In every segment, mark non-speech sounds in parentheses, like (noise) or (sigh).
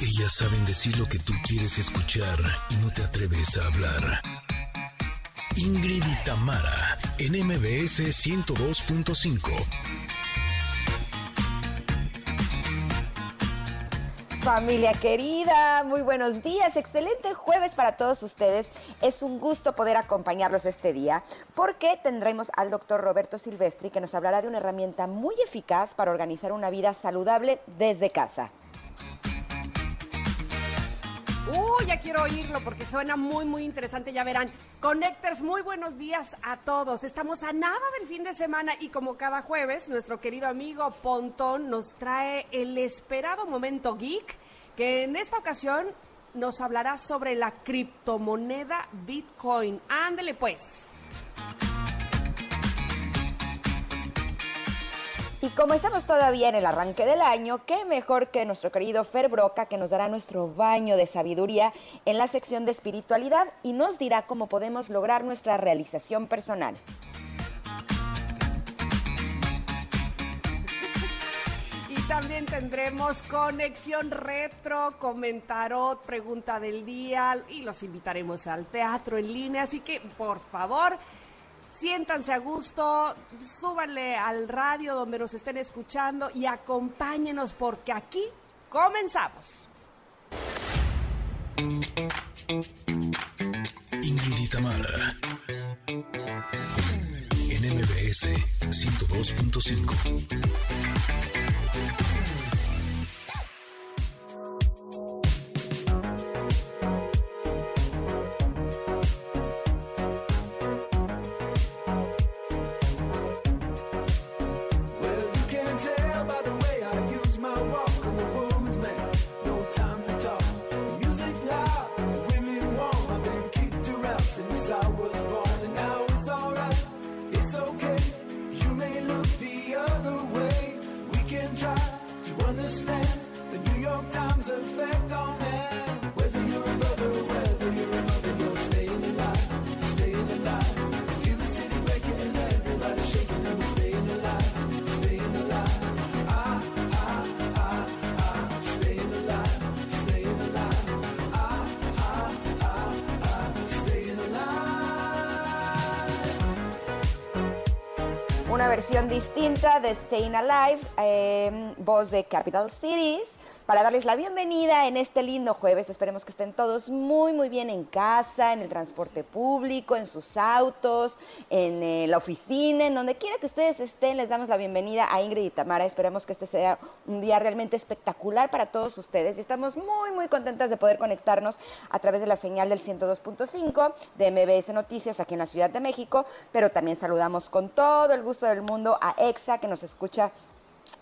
Ellas saben decir lo que tú quieres escuchar y no te atreves a hablar. Ingrid y Tamara, en MBS 102.5. Familia querida, muy buenos días, excelente jueves para todos ustedes. Es un gusto poder acompañarlos este día porque tendremos al doctor Roberto Silvestri que nos hablará de una herramienta muy eficaz para organizar una vida saludable desde casa. Uy, ya quiero oírlo porque suena muy, muy interesante. Ya verán. Connectors, muy buenos días a todos. Estamos a nada del fin de semana y como cada jueves, nuestro querido amigo Pontón nos trae el esperado momento geek, que en esta ocasión nos hablará sobre la criptomoneda Bitcoin. Ándele pues. Y como estamos todavía en el arranque del año, qué mejor que nuestro querido Fer Broca que nos dará nuestro baño de sabiduría en la sección de espiritualidad y nos dirá cómo podemos lograr nuestra realización personal. Y también tendremos conexión retro, comentarot, pregunta del día y los invitaremos al teatro en línea. Así que, por favor, Siéntanse a gusto, súbanle al radio donde nos estén escuchando y acompáñenos porque aquí comenzamos. Ingrid y Tamara, en MBS 102.5. Staying Alive, eh, voz de Capital Cities, para darles la bienvenida en este lindo jueves. Esperemos que estén todos muy, muy bien en casa, en el transporte público, en sus autos, en eh, la oficina, en donde quiera que ustedes estén. Les damos la bienvenida a Ingrid y Tamara. Esperemos que este sea un día realmente espectacular para todos ustedes y estamos muy, muy contentas de poder conectarnos a través de la señal del 102.5 de MBS Noticias aquí en la Ciudad de México, pero también saludamos con todo el gusto del mundo a EXA que nos escucha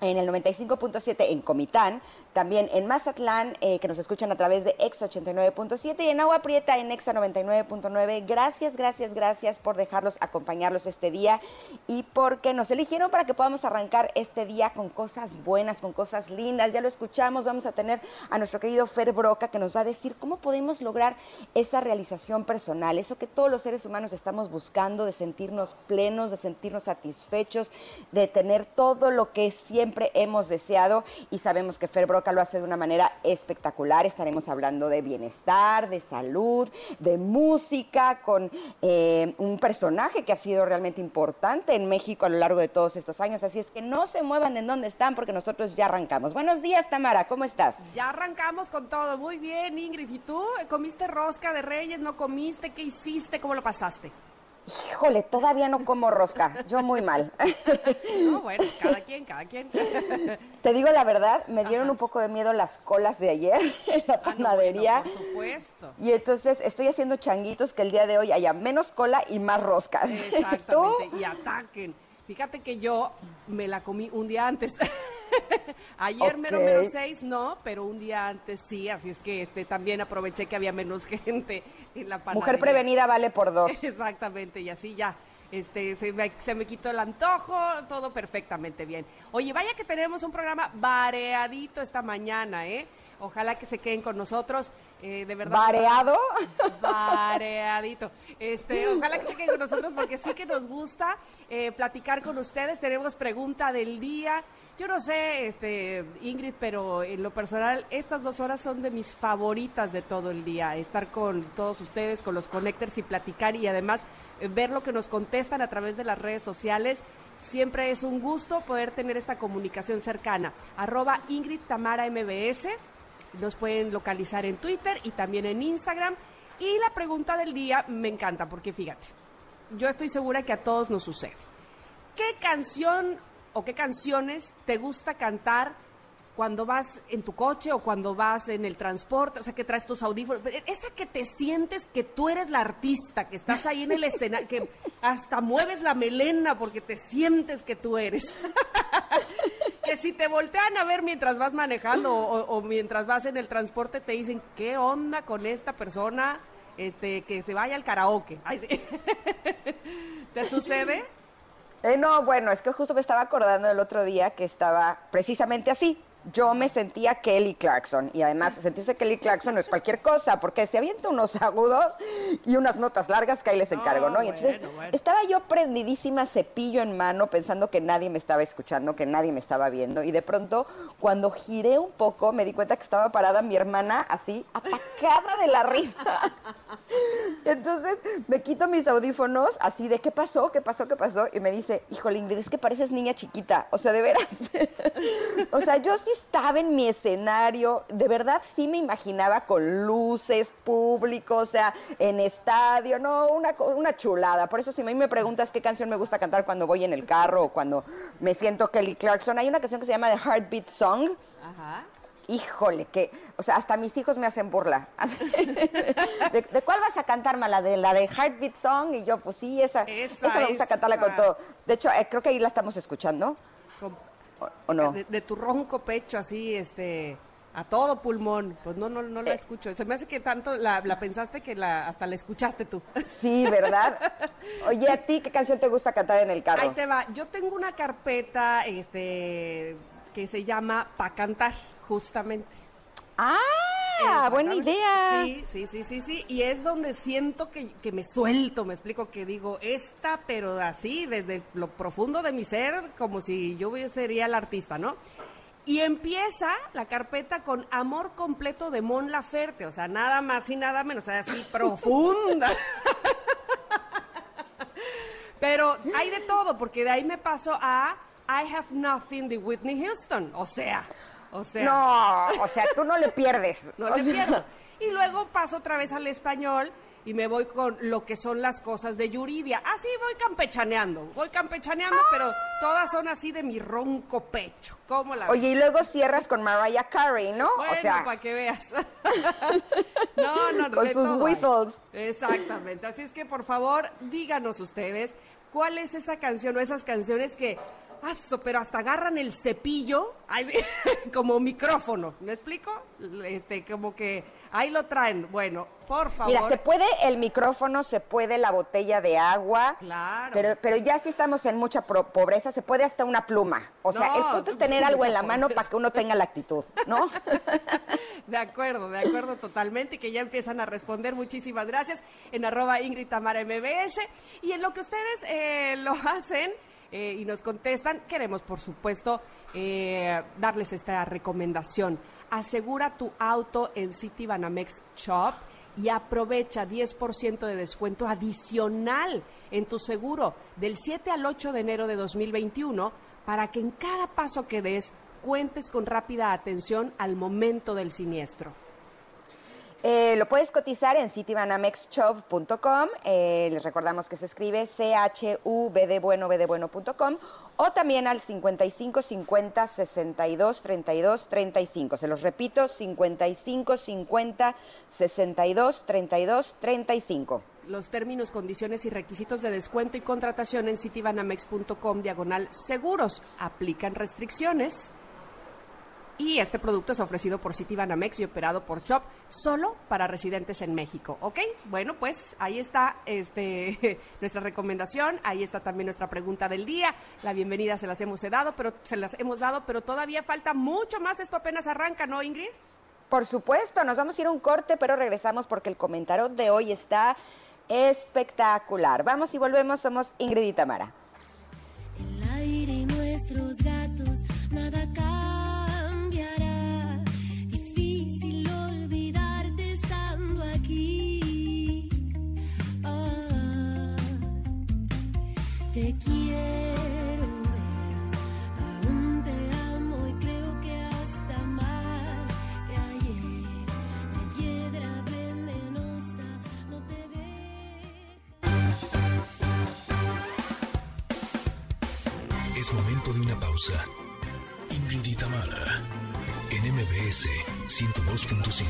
en el 95.7 en Comitán, también en Mazatlán, eh, que nos escuchan a través de Exa 89.7 y en Agua Prieta en Exa 99.9. Gracias, gracias, gracias por dejarlos acompañarlos este día y porque nos eligieron para que podamos arrancar este día con cosas buenas, con cosas lindas. Ya lo escuchamos, vamos a tener a nuestro querido Fer Broca que nos va a decir cómo podemos lograr esa realización personal, eso que todos los seres humanos estamos buscando, de sentirnos plenos, de sentirnos satisfechos, de tener todo lo que siempre hemos deseado y sabemos que Fer Broca lo hace de una manera espectacular. Estaremos hablando de bienestar, de salud, de música, con eh, un personaje que ha sido realmente importante en México a lo largo de todos estos años. Así es que no se muevan en donde están porque nosotros ya arrancamos. Buenos días, Tamara, ¿cómo estás? Ya arrancamos con todo. Muy bien, Ingrid. ¿Y tú? ¿Comiste rosca de reyes? ¿No comiste? ¿Qué hiciste? ¿Cómo lo pasaste? Híjole, todavía no como rosca, yo muy mal. No, bueno, cada quien, cada quien. (laughs) Te digo la verdad, me dieron Ajá. un poco de miedo las colas de ayer en la Ah, no, panadería. bueno, por supuesto. Y entonces estoy haciendo changuitos que el día de hoy haya menos cola y más roscas. (laughs) Exactamente. ¿Tú? Y ataquen. Fíjate que yo me la comí un día antes. (laughs) Ayer mero Ok. menos seis, no, pero un día antes sí, así es que este también aproveché que había menos (laughs) gente en la panadería. Mujer prevenida vale por dos. (laughs) Exactamente, y así ya. Este, se, me, se me quitó el antojo, todo perfectamente bien. Oye, vaya que tenemos un programa variadito esta mañana, ¿eh? Ojalá que se queden con nosotros, eh, de verdad. ¿Vareado? Variadito. Este, ojalá que se queden con nosotros porque sí que nos gusta eh, platicar con ustedes. Tenemos pregunta del día. Yo no sé, este, Ingrid, pero en lo personal, estas dos horas son de mis favoritas de todo el día. Estar con todos ustedes, con los connectors y platicar y además eh, ver lo que nos contestan a través de las redes sociales. Siempre es un gusto poder tener esta comunicación cercana. Arroba Ingrid Tamara MBS. Nos pueden localizar en Twitter y también en Instagram. Y la pregunta del día me encanta porque fíjate, yo estoy segura que a todos nos sucede. ¿Qué canción o qué canciones te gusta cantar cuando vas en tu coche o cuando vas en el transporte, o sea, que traes tus audífonos? Esa que te sientes que tú eres la artista, que estás ahí en el escenario, que hasta mueves la melena porque te sientes que tú eres. (laughs) que si te voltean a ver mientras vas manejando o, mientras vas en el transporte, te dicen, ¿qué onda con esta persona? Este, que se vaya al karaoke. (laughs) ¿Te sucede? Eh, no, bueno, es que justo me estaba acordando el otro día que estaba precisamente así. Yo me sentía Kelly Clarkson y además sentirse Kelly Clarkson no es cualquier cosa porque se avienta unos agudos y unas notas largas que ahí les encargo, ¿no? Y entonces bueno, bueno. estaba yo prendidísima, cepillo en mano, pensando que nadie me estaba escuchando, que nadie me estaba viendo y de pronto cuando giré un poco me di cuenta que estaba parada mi hermana así atacada de la risa. (laughs) Entonces me quito mis audífonos así de ¿qué pasó? ¿Qué pasó? ¿Qué pasó? Y me dice, híjole Ingrid, es que pareces niña chiquita. O sea, de veras. (laughs) o sea, yo sí estaba en mi escenario, de verdad sí me imaginaba con luces, público, o sea, en estadio, no, una, una chulada. Por eso si a mí me preguntas qué canción me gusta cantar cuando voy en el carro o cuando me siento Kelly Clarkson, hay una canción que se llama The Heartbeat Song. Ajá. Híjole, que, o sea, hasta mis hijos me hacen burla. (laughs) ¿De, de cuál vas a cantar, ma? ¿La de, la de Heartbeat Song? Y yo, pues sí, esa, Esa, esa me gusta cantarla con todo. De hecho, eh, creo que ahí la estamos escuchando, ¿o, o no? de, de tu ronco pecho así, este, a todo pulmón. Pues no, no, no la Eh. escucho. Se me hace que tanto la, la pensaste que la, hasta la escuchaste tú. Sí, ¿verdad? (laughs) Oye, ¿a ti qué canción te gusta cantar en el carro? Ahí te va. Yo tengo una carpeta, este, que se llama Pa' cantar, justamente. ¡Ah! ¡Buena idea! Sí, sí, sí, sí, sí. Y es donde siento que, que me suelto, me explico, que digo, esta, pero así, desde lo profundo de mi ser, como si yo sería el artista, ¿no? Y empieza la carpeta con Amor completo de Mon Laferte, o sea, nada más y nada menos, o sea, así profunda. (laughs) Pero hay de todo, porque de ahí me paso a I Have Nothing de Whitney Houston, o sea, o sea. No, o sea, tú no le pierdes. (laughs) No le pierdo. Y luego paso otra vez al español y me voy con lo que son las cosas de Yuridia. Así voy campechaneando, voy campechaneando, pero todas son así de mi ronco pecho. ¿Cómo la ves? Oye, y luego cierras con Mariah Carey, ¿no? Bueno, o sea, para que veas. (laughs) no, no, Con de sus todo whistles. Exactamente. Así es que, por favor, díganos ustedes cuál es esa canción o esas canciones que, aso, pero hasta agarran el cepillo ay, sí, (laughs) como micrófono. ¿Me explico? Este, como que ahí lo traen. Bueno, por favor. Mira, se puede el micrófono, se puede la botella de agua. Claro. Pero, pero ya si estamos en mucha pro- pobreza, se puede hasta una pluma. O sea, No, el punto es tener algo en la mano para que uno tenga la actitud, ¿no? (laughs) De acuerdo, de acuerdo totalmente, y que ya empiezan a responder. Muchísimas gracias en arroba Ingrid Tamara MBS. Y en lo que ustedes eh, lo hacen eh, y nos contestan, queremos, por supuesto, eh, darles esta recomendación. Asegura tu auto en City Banamex Shop y aprovecha 10% de descuento adicional en tu seguro del 7 al 8 de enero de 2021 para que en cada paso que des cuentes con rápida atención al momento del siniestro. Eh, lo puedes cotizar en citibanamex.shop.com. Eh, les recordamos que se escribe C-H-U-B de bueno, B de bueno.com. O también al 55 50 62 32 35. Se los repito, 55 50 62 32 35. Los términos, condiciones y requisitos de descuento y contratación en citibanamex.com diagonal seguros. Aplican restricciones. Y este producto es ofrecido por Citibanamex y operado por Shop solo para residentes en México, ¿ok? Bueno, pues ahí está este, (laughs) nuestra recomendación, ahí está también nuestra pregunta del día. La bienvenida se las hemos dado, pero se las hemos dado, pero todavía falta mucho más. Esto apenas arranca, ¿no, Ingrid? Por supuesto, nos vamos a ir a un corte, pero regresamos porque el comentario de hoy está espectacular. Vamos y volvemos, somos Ingrid y Tamara. Pausa. Ingrid y en MBS 102.5.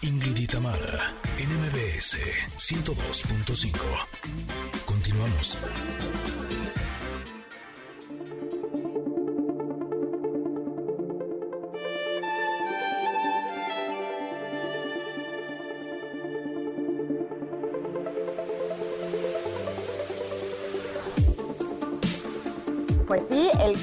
Ingrid y en MBS 102.5. Continuamos.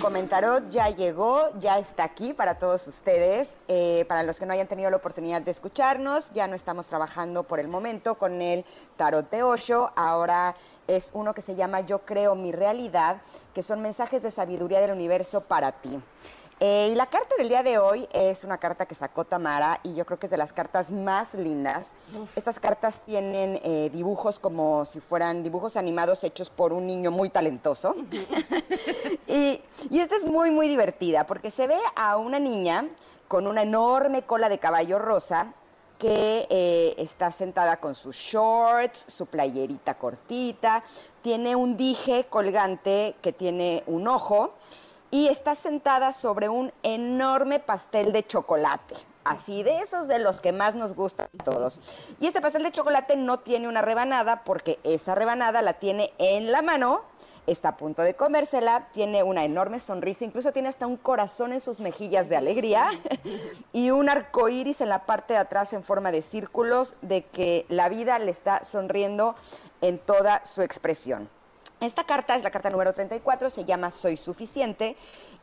Comentarot ya llegó, ya está aquí para todos ustedes. Eh, para los que no hayan tenido la oportunidad de escucharnos, ya no estamos trabajando por el momento con el tarot de Osho. Ahora es uno que se llama Yo creo mi realidad, que son mensajes de sabiduría del universo para ti. Eh, y la carta del día de hoy es una carta que sacó Tamara y yo creo que es de las cartas más lindas. Estas cartas tienen eh, dibujos como si fueran dibujos animados hechos por un niño muy talentoso. (laughs) y, y esta es muy, muy divertida porque se ve a una niña con una enorme cola de caballo rosa que eh, está sentada con sus shorts, su playerita cortita, tiene un dije colgante que tiene un ojo y está sentada sobre un enorme pastel de chocolate. Así de esos de los que más nos gustan todos. Y este pastel de chocolate no tiene una rebanada porque esa rebanada la tiene en la mano, está a punto de comérsela, tiene una enorme sonrisa, incluso tiene hasta un corazón en sus mejillas de alegría (laughs) y un arco iris en la parte de atrás en forma de círculos de que la vida le está sonriendo en toda su expresión. Esta carta es la carta número 34, se llama Soy suficiente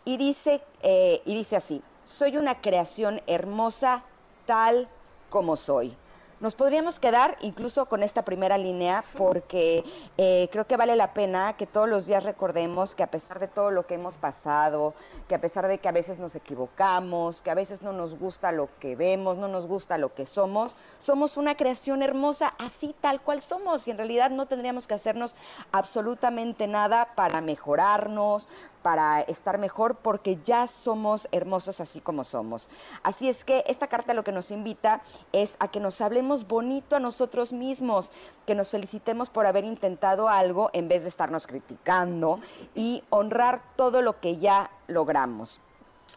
y dice, eh, y dice así, soy una creación hermosa tal como soy. Nos podríamos quedar incluso con esta primera línea porque eh, creo que vale la pena que todos los días recordemos que a pesar de todo lo que hemos pasado, que a pesar de que a veces nos equivocamos, que a veces no nos gusta lo que vemos, no nos gusta lo que somos, somos una creación hermosa así tal cual somos y en realidad no tendríamos que hacernos absolutamente nada para mejorarnos, para estar mejor porque ya somos hermosos así como somos. Así es que esta carta lo que nos invita es a que nos hablemos bonito a nosotros mismos, que nos felicitemos por haber intentado algo en vez de estarnos criticando y honrar todo lo que ya logramos.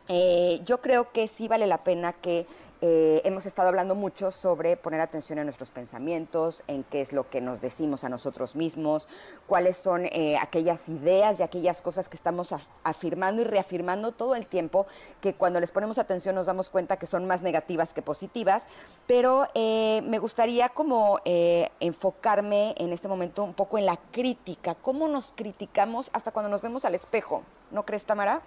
Eh, yo creo que sí vale la pena que eh, hemos estado hablando mucho sobre poner atención en nuestros pensamientos, en qué es lo que nos decimos a nosotros mismos, cuáles son eh, aquellas ideas y aquellas cosas que estamos af- afirmando y reafirmando todo el tiempo, que cuando les ponemos atención nos damos cuenta que son más negativas que positivas, pero eh, me gustaría como eh, enfocarme en este momento un poco en la crítica, cómo nos criticamos hasta cuando nos vemos al espejo, ¿no crees, Tamara?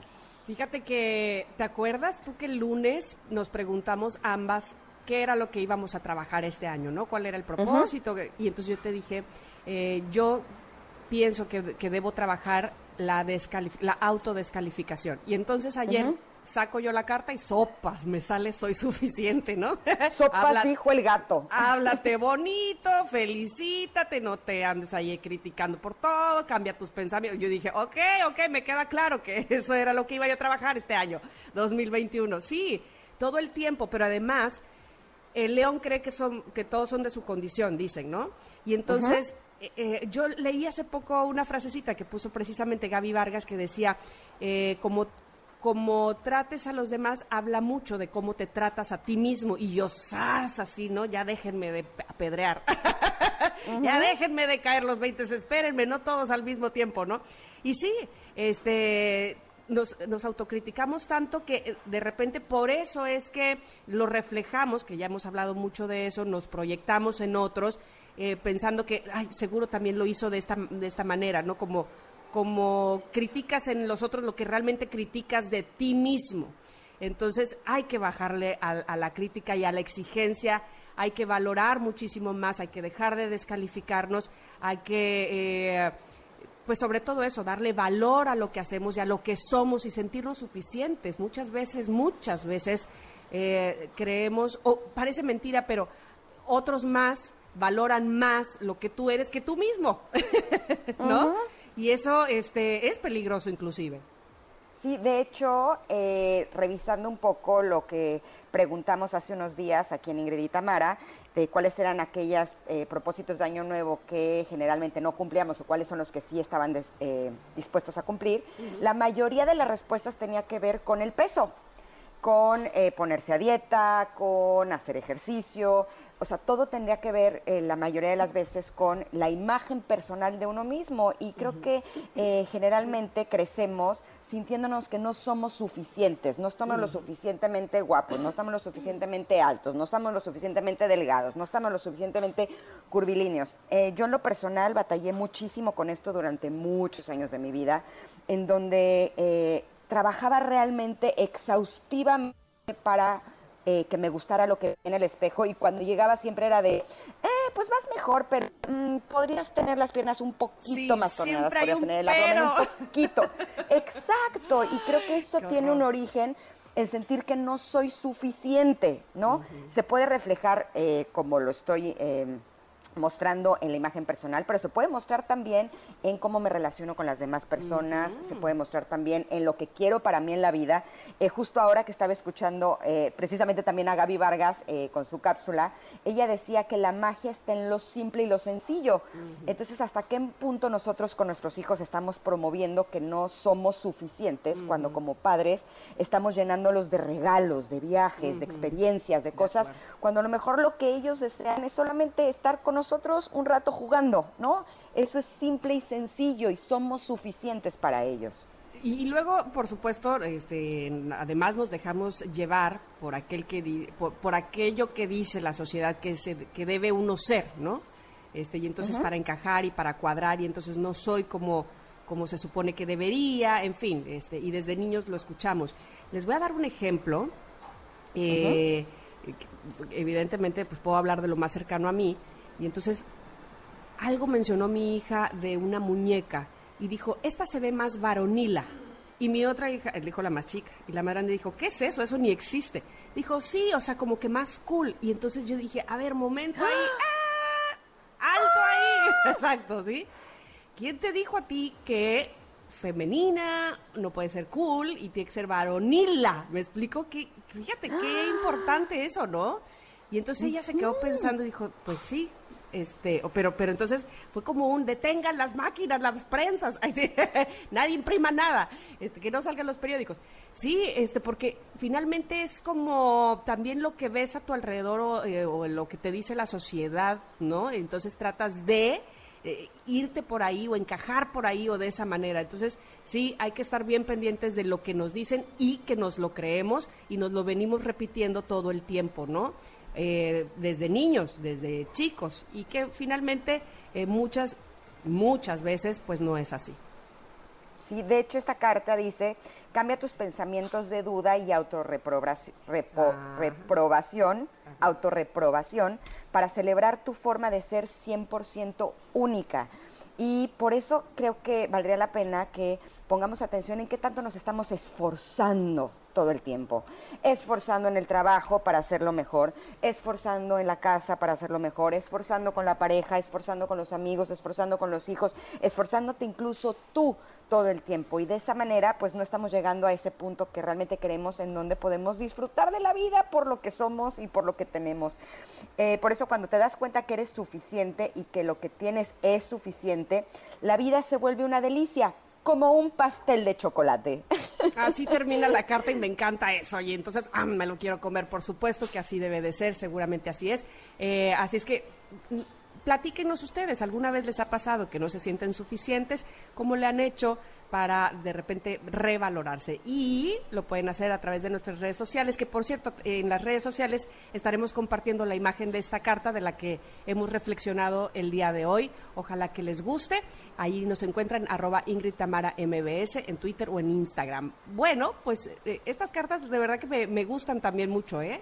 Fíjate que, ¿te acuerdas tú que el lunes nos preguntamos ambas qué era lo que íbamos a trabajar este año, ¿no? ¿Cuál era el propósito? Y entonces yo te dije, eh, yo pienso que, que debo trabajar la, la autodescalificación. Y entonces ayer saco yo la carta y sopas, me sale soy (laughs) suficiente, ¿no? Sopas Habla- dijo el gato. Háblate bonito, felicítate, no te andes ahí criticando por todo, cambia tus pensamientos. Yo dije, ok, ok, me queda claro que (laughs) eso era lo que iba yo a trabajar este año, 2021. Sí, todo el tiempo, pero además, el león cree que, son, que todos son de su condición, dicen, ¿no? Y entonces, eh, eh, yo leí hace poco una frasecita que puso precisamente Gaby Vargas que decía, eh, como como trates a los demás, habla mucho de cómo te tratas a ti mismo. Y yo, ¡zas! Así, ¿no? Ya déjenme de apedrear. (laughs) ya déjenme de caer los 20, espérenme, no todos al mismo tiempo, ¿no? Y sí, este. Nos, nos autocriticamos tanto que eh, de repente por eso es que lo reflejamos, que ya hemos hablado mucho de eso, nos proyectamos en otros, eh, pensando que, ay, seguro también lo hizo de esta, de esta manera, ¿no? Como, como criticas en los otros lo que realmente criticas de ti mismo. Entonces hay que bajarle a, a la crítica y a la exigencia, hay que valorar muchísimo más, hay que dejar de descalificarnos, hay que, eh, pues sobre todo eso, darle valor a lo que hacemos y a lo que somos y sentirnos suficientes. Muchas veces, muchas veces eh, creemos, o parece mentira, pero otros más valoran más lo que tú eres que tú mismo, (laughs) ¿no? Y eso este, es peligroso inclusive. Sí, de hecho, eh, revisando un poco lo que preguntamos hace unos días aquí en Ingrid y Tamara, de cuáles eran aquellos propósitos de Año Nuevo que generalmente no cumplíamos o cuáles son los que sí estaban des- eh, dispuestos a cumplir, la mayoría de las respuestas tenía que ver con el peso con eh, ponerse a dieta, con hacer ejercicio, o sea, todo tendría que ver eh, la mayoría de las veces con la imagen personal de uno mismo. Y creo que eh, generalmente crecemos sintiéndonos que no somos suficientes, no estamos lo suficientemente guapos, no estamos lo suficientemente altos, no estamos lo suficientemente delgados, no estamos lo suficientemente curvilíneos. Eh, yo en lo personal batallé muchísimo con esto durante muchos años de mi vida, en donde trabajaba realmente exhaustivamente para eh, que me gustara lo que en el espejo y cuando llegaba siempre era de, eh, pues vas mejor, pero mm, podrías tener las piernas un poquito Sí, más torneadas, podrías tener el abdomen pero. un poquito. Exacto, y creo que eso Qué tiene un origen en sentir que no soy suficiente, ¿no? Se puede reflejar eh, como lo estoy eh, mostrando en la imagen personal, pero se puede mostrar también en cómo me relaciono con las demás personas, se puede mostrar también en lo que quiero para mí en la vida. Eh, justo ahora que estaba escuchando eh, precisamente también a Gaby Vargas eh, con su cápsula, ella decía que la magia está en lo simple y lo sencillo. Entonces, ¿hasta qué punto nosotros con nuestros hijos estamos promoviendo que no somos suficientes cuando como padres estamos llenándolos de regalos, de viajes, de experiencias, de cosas, cuando a lo mejor lo que ellos desean es solamente estar con nosotros un rato jugando, ¿no? Eso es simple y sencillo y somos suficientes para ellos. Y, y luego, por supuesto, este, además nos dejamos llevar por aquel que di- por, por aquello que dice la sociedad que se, que debe uno ser, ¿no? Este, y entonces para encajar y para cuadrar y entonces no soy como como se supone que debería, en fin, este, y desde niños lo escuchamos. Les voy a dar un ejemplo. eh, evidentemente, pues puedo hablar de lo más cercano a mí. Y entonces algo mencionó mi hija de una muñeca y dijo, esta se ve más varonila. Y mi otra hija, dijo la más chica, y la más grande dijo, ¿qué es eso? Eso ni existe. Dijo, sí, o sea, como que más cool. Y entonces yo dije, a ver, momento ahí, ¡ah! alto ahí. (laughs) Exacto, ¿sí? ¿Quién te dijo a ti que femenina no puede ser cool y tiene que ser varonila? ¿Me explico? que Fíjate qué importante eso, ¿no? Y entonces ella se quedó pensando y dijo, pues sí, este, pero, pero entonces fue como un detengan las máquinas, las prensas, (laughs) nadie imprima nada, este, que no salgan los periódicos. Sí, este, porque finalmente es como también lo que ves a tu alrededor o, eh, o lo que te dice la sociedad, ¿no? Entonces tratas de eh, irte por ahí o encajar por ahí o de esa manera. Entonces, sí, hay que estar bien pendientes de lo que nos dicen y que nos lo creemos y nos lo venimos repitiendo todo el tiempo, ¿no? Eh, desde niños, desde chicos, y que finalmente eh, muchas, muchas veces pues no es así. Sí, de hecho esta carta dice, cambia tus pensamientos de duda y autorreprobación, Ah. reprobación, autorreprobación, para celebrar tu forma de ser 100% única. Y por eso creo que valdría la pena que pongamos atención en qué tanto nos estamos esforzando todo el tiempo. Esforzando en el trabajo para hacerlo mejor, esforzando en la casa para hacerlo mejor, esforzando con la pareja, esforzando con los amigos, esforzando con los hijos, esforzándote incluso tú todo el tiempo. Y de esa manera, pues no estamos llegando a ese punto que realmente queremos en donde podemos disfrutar de la vida por lo que somos y por lo que tenemos. Eh, por eso cuando te das cuenta que eres suficiente y que lo que tienes es suficiente, la vida se vuelve una delicia, como un pastel de chocolate. (laughs) Así termina la carta y me encanta eso. Y entonces, ah, me lo quiero comer, por supuesto que así debe de ser, seguramente así es. Eh, así es que platíquenos ustedes, ¿alguna vez les ha pasado que no se sienten suficientes? ¿Cómo le han hecho para de repente revalorarse? Y lo pueden hacer a través de nuestras redes sociales, que por cierto, en las redes sociales estaremos compartiendo la imagen de esta carta de la que hemos reflexionado el día de hoy. Ojalá que les guste. Ahí nos encuentran arroba Ingrid Tamara MBS en Twitter o en Instagram. Bueno, pues eh, estas cartas de verdad que me, me gustan también mucho, ¿eh?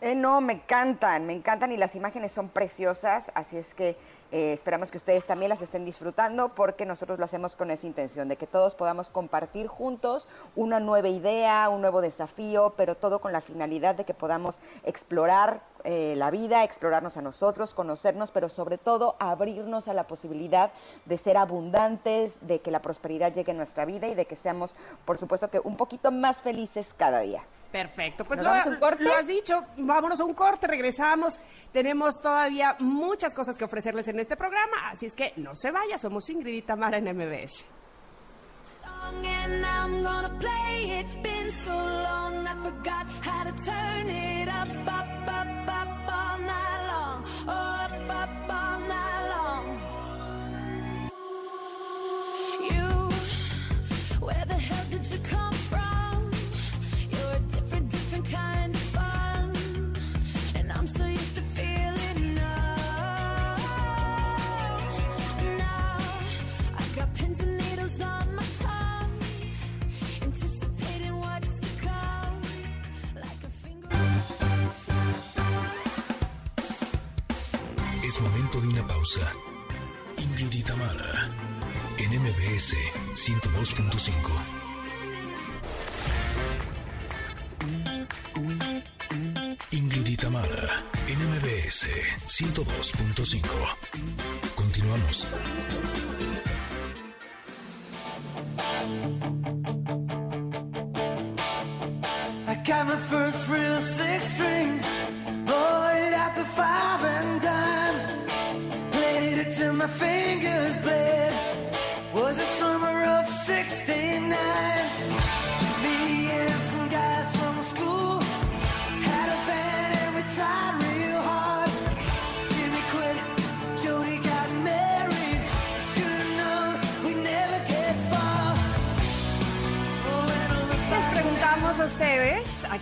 Eh, no, me encantan, me encantan y las imágenes son preciosas, así es que eh, esperamos que ustedes también las estén disfrutando porque nosotros lo hacemos con esa intención de que todos podamos compartir juntos una nueva idea, un nuevo desafío, pero todo con la finalidad de que podamos explorar eh, la vida, explorarnos a nosotros, conocernos, pero sobre todo abrirnos a la posibilidad de ser abundantes, de que la prosperidad llegue a nuestra vida y de que seamos, por supuesto, que un poquito más felices cada día. Perfecto, pues lo has dicho, vámonos a un corte, regresamos. Tenemos todavía muchas cosas que ofrecerles en este programa, así es que no se vaya, somos Ingrid y Tamara en MBS. Pausa. Ingrid y en MBS 102.5. Ingrid y en MBS 102.5. Continuamos. I got my first real six string, perfect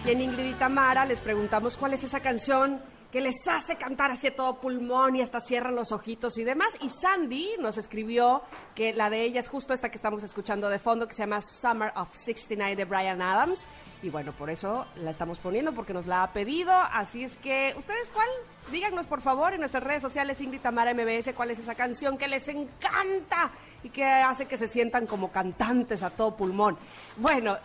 aquí en Ingrid y Tamara, les preguntamos cuál es esa canción que les hace cantar hacia todo pulmón y hasta cierran los ojitos y demás. Y Sandy nos escribió que la de ella es justo esta que estamos escuchando de fondo, que se llama Summer of 69 de Brian Adams. Y bueno, por eso la estamos poniendo, porque nos la ha pedido. Así es que, ¿ustedes cuál? Díganos por favor en nuestras redes sociales, Ingrid Tamara MBS, cuál es esa canción que les encanta y que hace que se sientan como cantantes a todo pulmón. Bueno,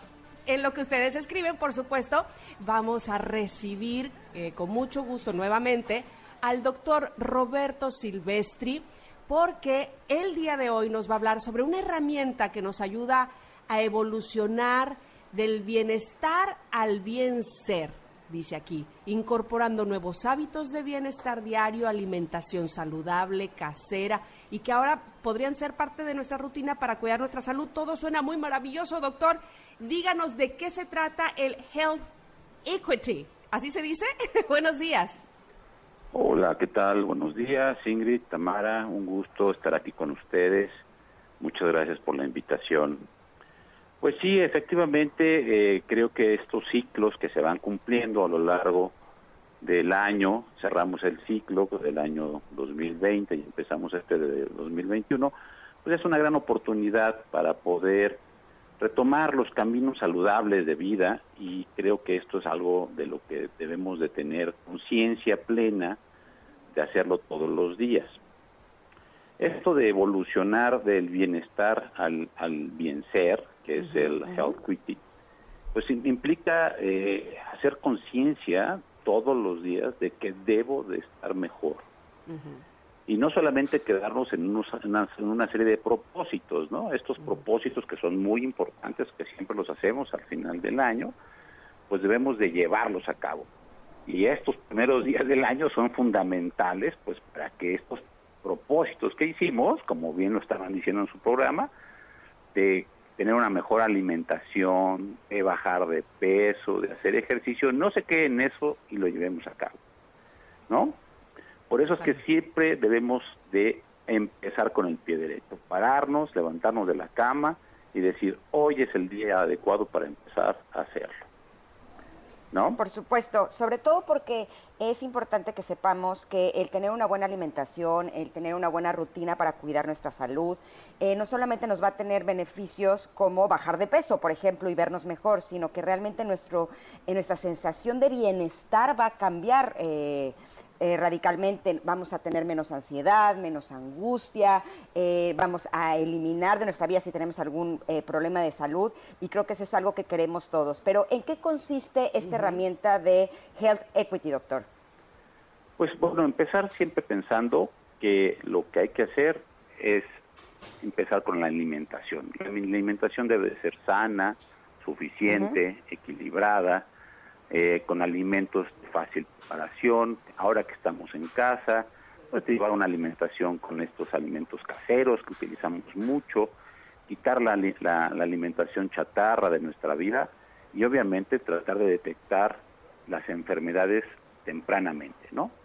en lo que ustedes escriben, por supuesto, vamos a recibir eh, con mucho gusto nuevamente al doctor Roberto Silvestri, porque el día de hoy nos va a hablar sobre una herramienta que nos ayuda a evolucionar del bienestar al bien ser, dice aquí, incorporando nuevos hábitos de bienestar diario, alimentación saludable, casera, y que ahora podrían ser parte de nuestra rutina para cuidar nuestra salud. Todo suena muy maravilloso, doctor. Díganos de qué se trata el Health Equity. ¿Así se dice? (laughs) Buenos días. Hola, ¿qué tal? Buenos días, Ingrid, Tamara, un gusto estar aquí con ustedes. Muchas gracias por la invitación. Pues sí, efectivamente, eh, creo que estos ciclos que se van cumpliendo a lo largo del año, cerramos el ciclo del año 2020 y empezamos este de 2021, pues es una gran oportunidad para poder retomar los caminos saludables de vida y creo que esto es algo de lo que debemos de tener conciencia plena de hacerlo todos los días. Esto de evolucionar del bienestar al, al bien ser, que es el health equity, pues im- implica eh, hacer conciencia todos los días de que debo de estar mejor y no solamente quedarnos en, unos- en una, en una serie de propósitos, ¿no? Estos propósitos que son muy importantes, que siempre los hacemos al final del año, pues debemos de llevarlos a cabo. Y estos primeros días del año son fundamentales, pues para que estos propósitos que hicimos, como bien lo estaban diciendo en su programa, de tener una mejor alimentación, de bajar de peso, de hacer ejercicio, no se quede en eso y lo llevemos a cabo, ¿no? Por eso es que siempre debemos de empezar con el pie derecho, pararnos, levantarnos de la cama y decir, hoy es el día adecuado para empezar a hacerlo. ¿No? Por supuesto, sobre todo porque es importante que sepamos que el tener una buena alimentación, el tener una buena rutina para cuidar nuestra salud, eh, no solamente nos va a tener beneficios como bajar de peso, por ejemplo, y vernos mejor, sino que realmente nuestro, eh, nuestra sensación de bienestar va a cambiar. eh, eh, radicalmente vamos a tener menos ansiedad, menos angustia, eh, vamos a eliminar de nuestra vida si tenemos algún eh, problema de salud y creo que eso es algo que queremos todos. Pero ¿en qué consiste esta herramienta de Health Equity, doctor? Pues bueno, empezar siempre pensando que lo que hay que hacer es empezar con la alimentación. La alimentación debe de ser sana, suficiente, equilibrada, eh, con alimentos de fácil preparación. Ahora que estamos en casa, pues llevar una alimentación con estos alimentos caseros que utilizamos mucho, quitar la, la- la alimentación chatarra de nuestra vida y obviamente tratar de detectar las enfermedades tempranamente, ¿no?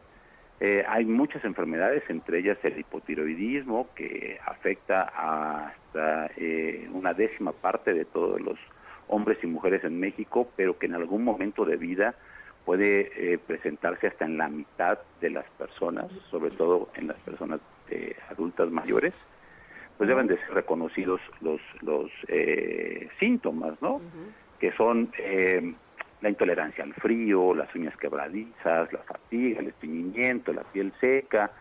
Eh, hay muchas enfermedades, entre ellas el hipotiroidismo, que afecta hasta eh, una décima parte de todos los hombres y mujeres en México, pero que en algún momento de vida puede eh, presentarse hasta en la mitad de las personas, sobre todo en las personas eh, adultas mayores, pues deben de ser reconocidos los, los eh, síntomas, ¿no? Que son eh, la intolerancia al frío, las uñas quebradizas, la fatiga, el estreñimiento, la piel seca,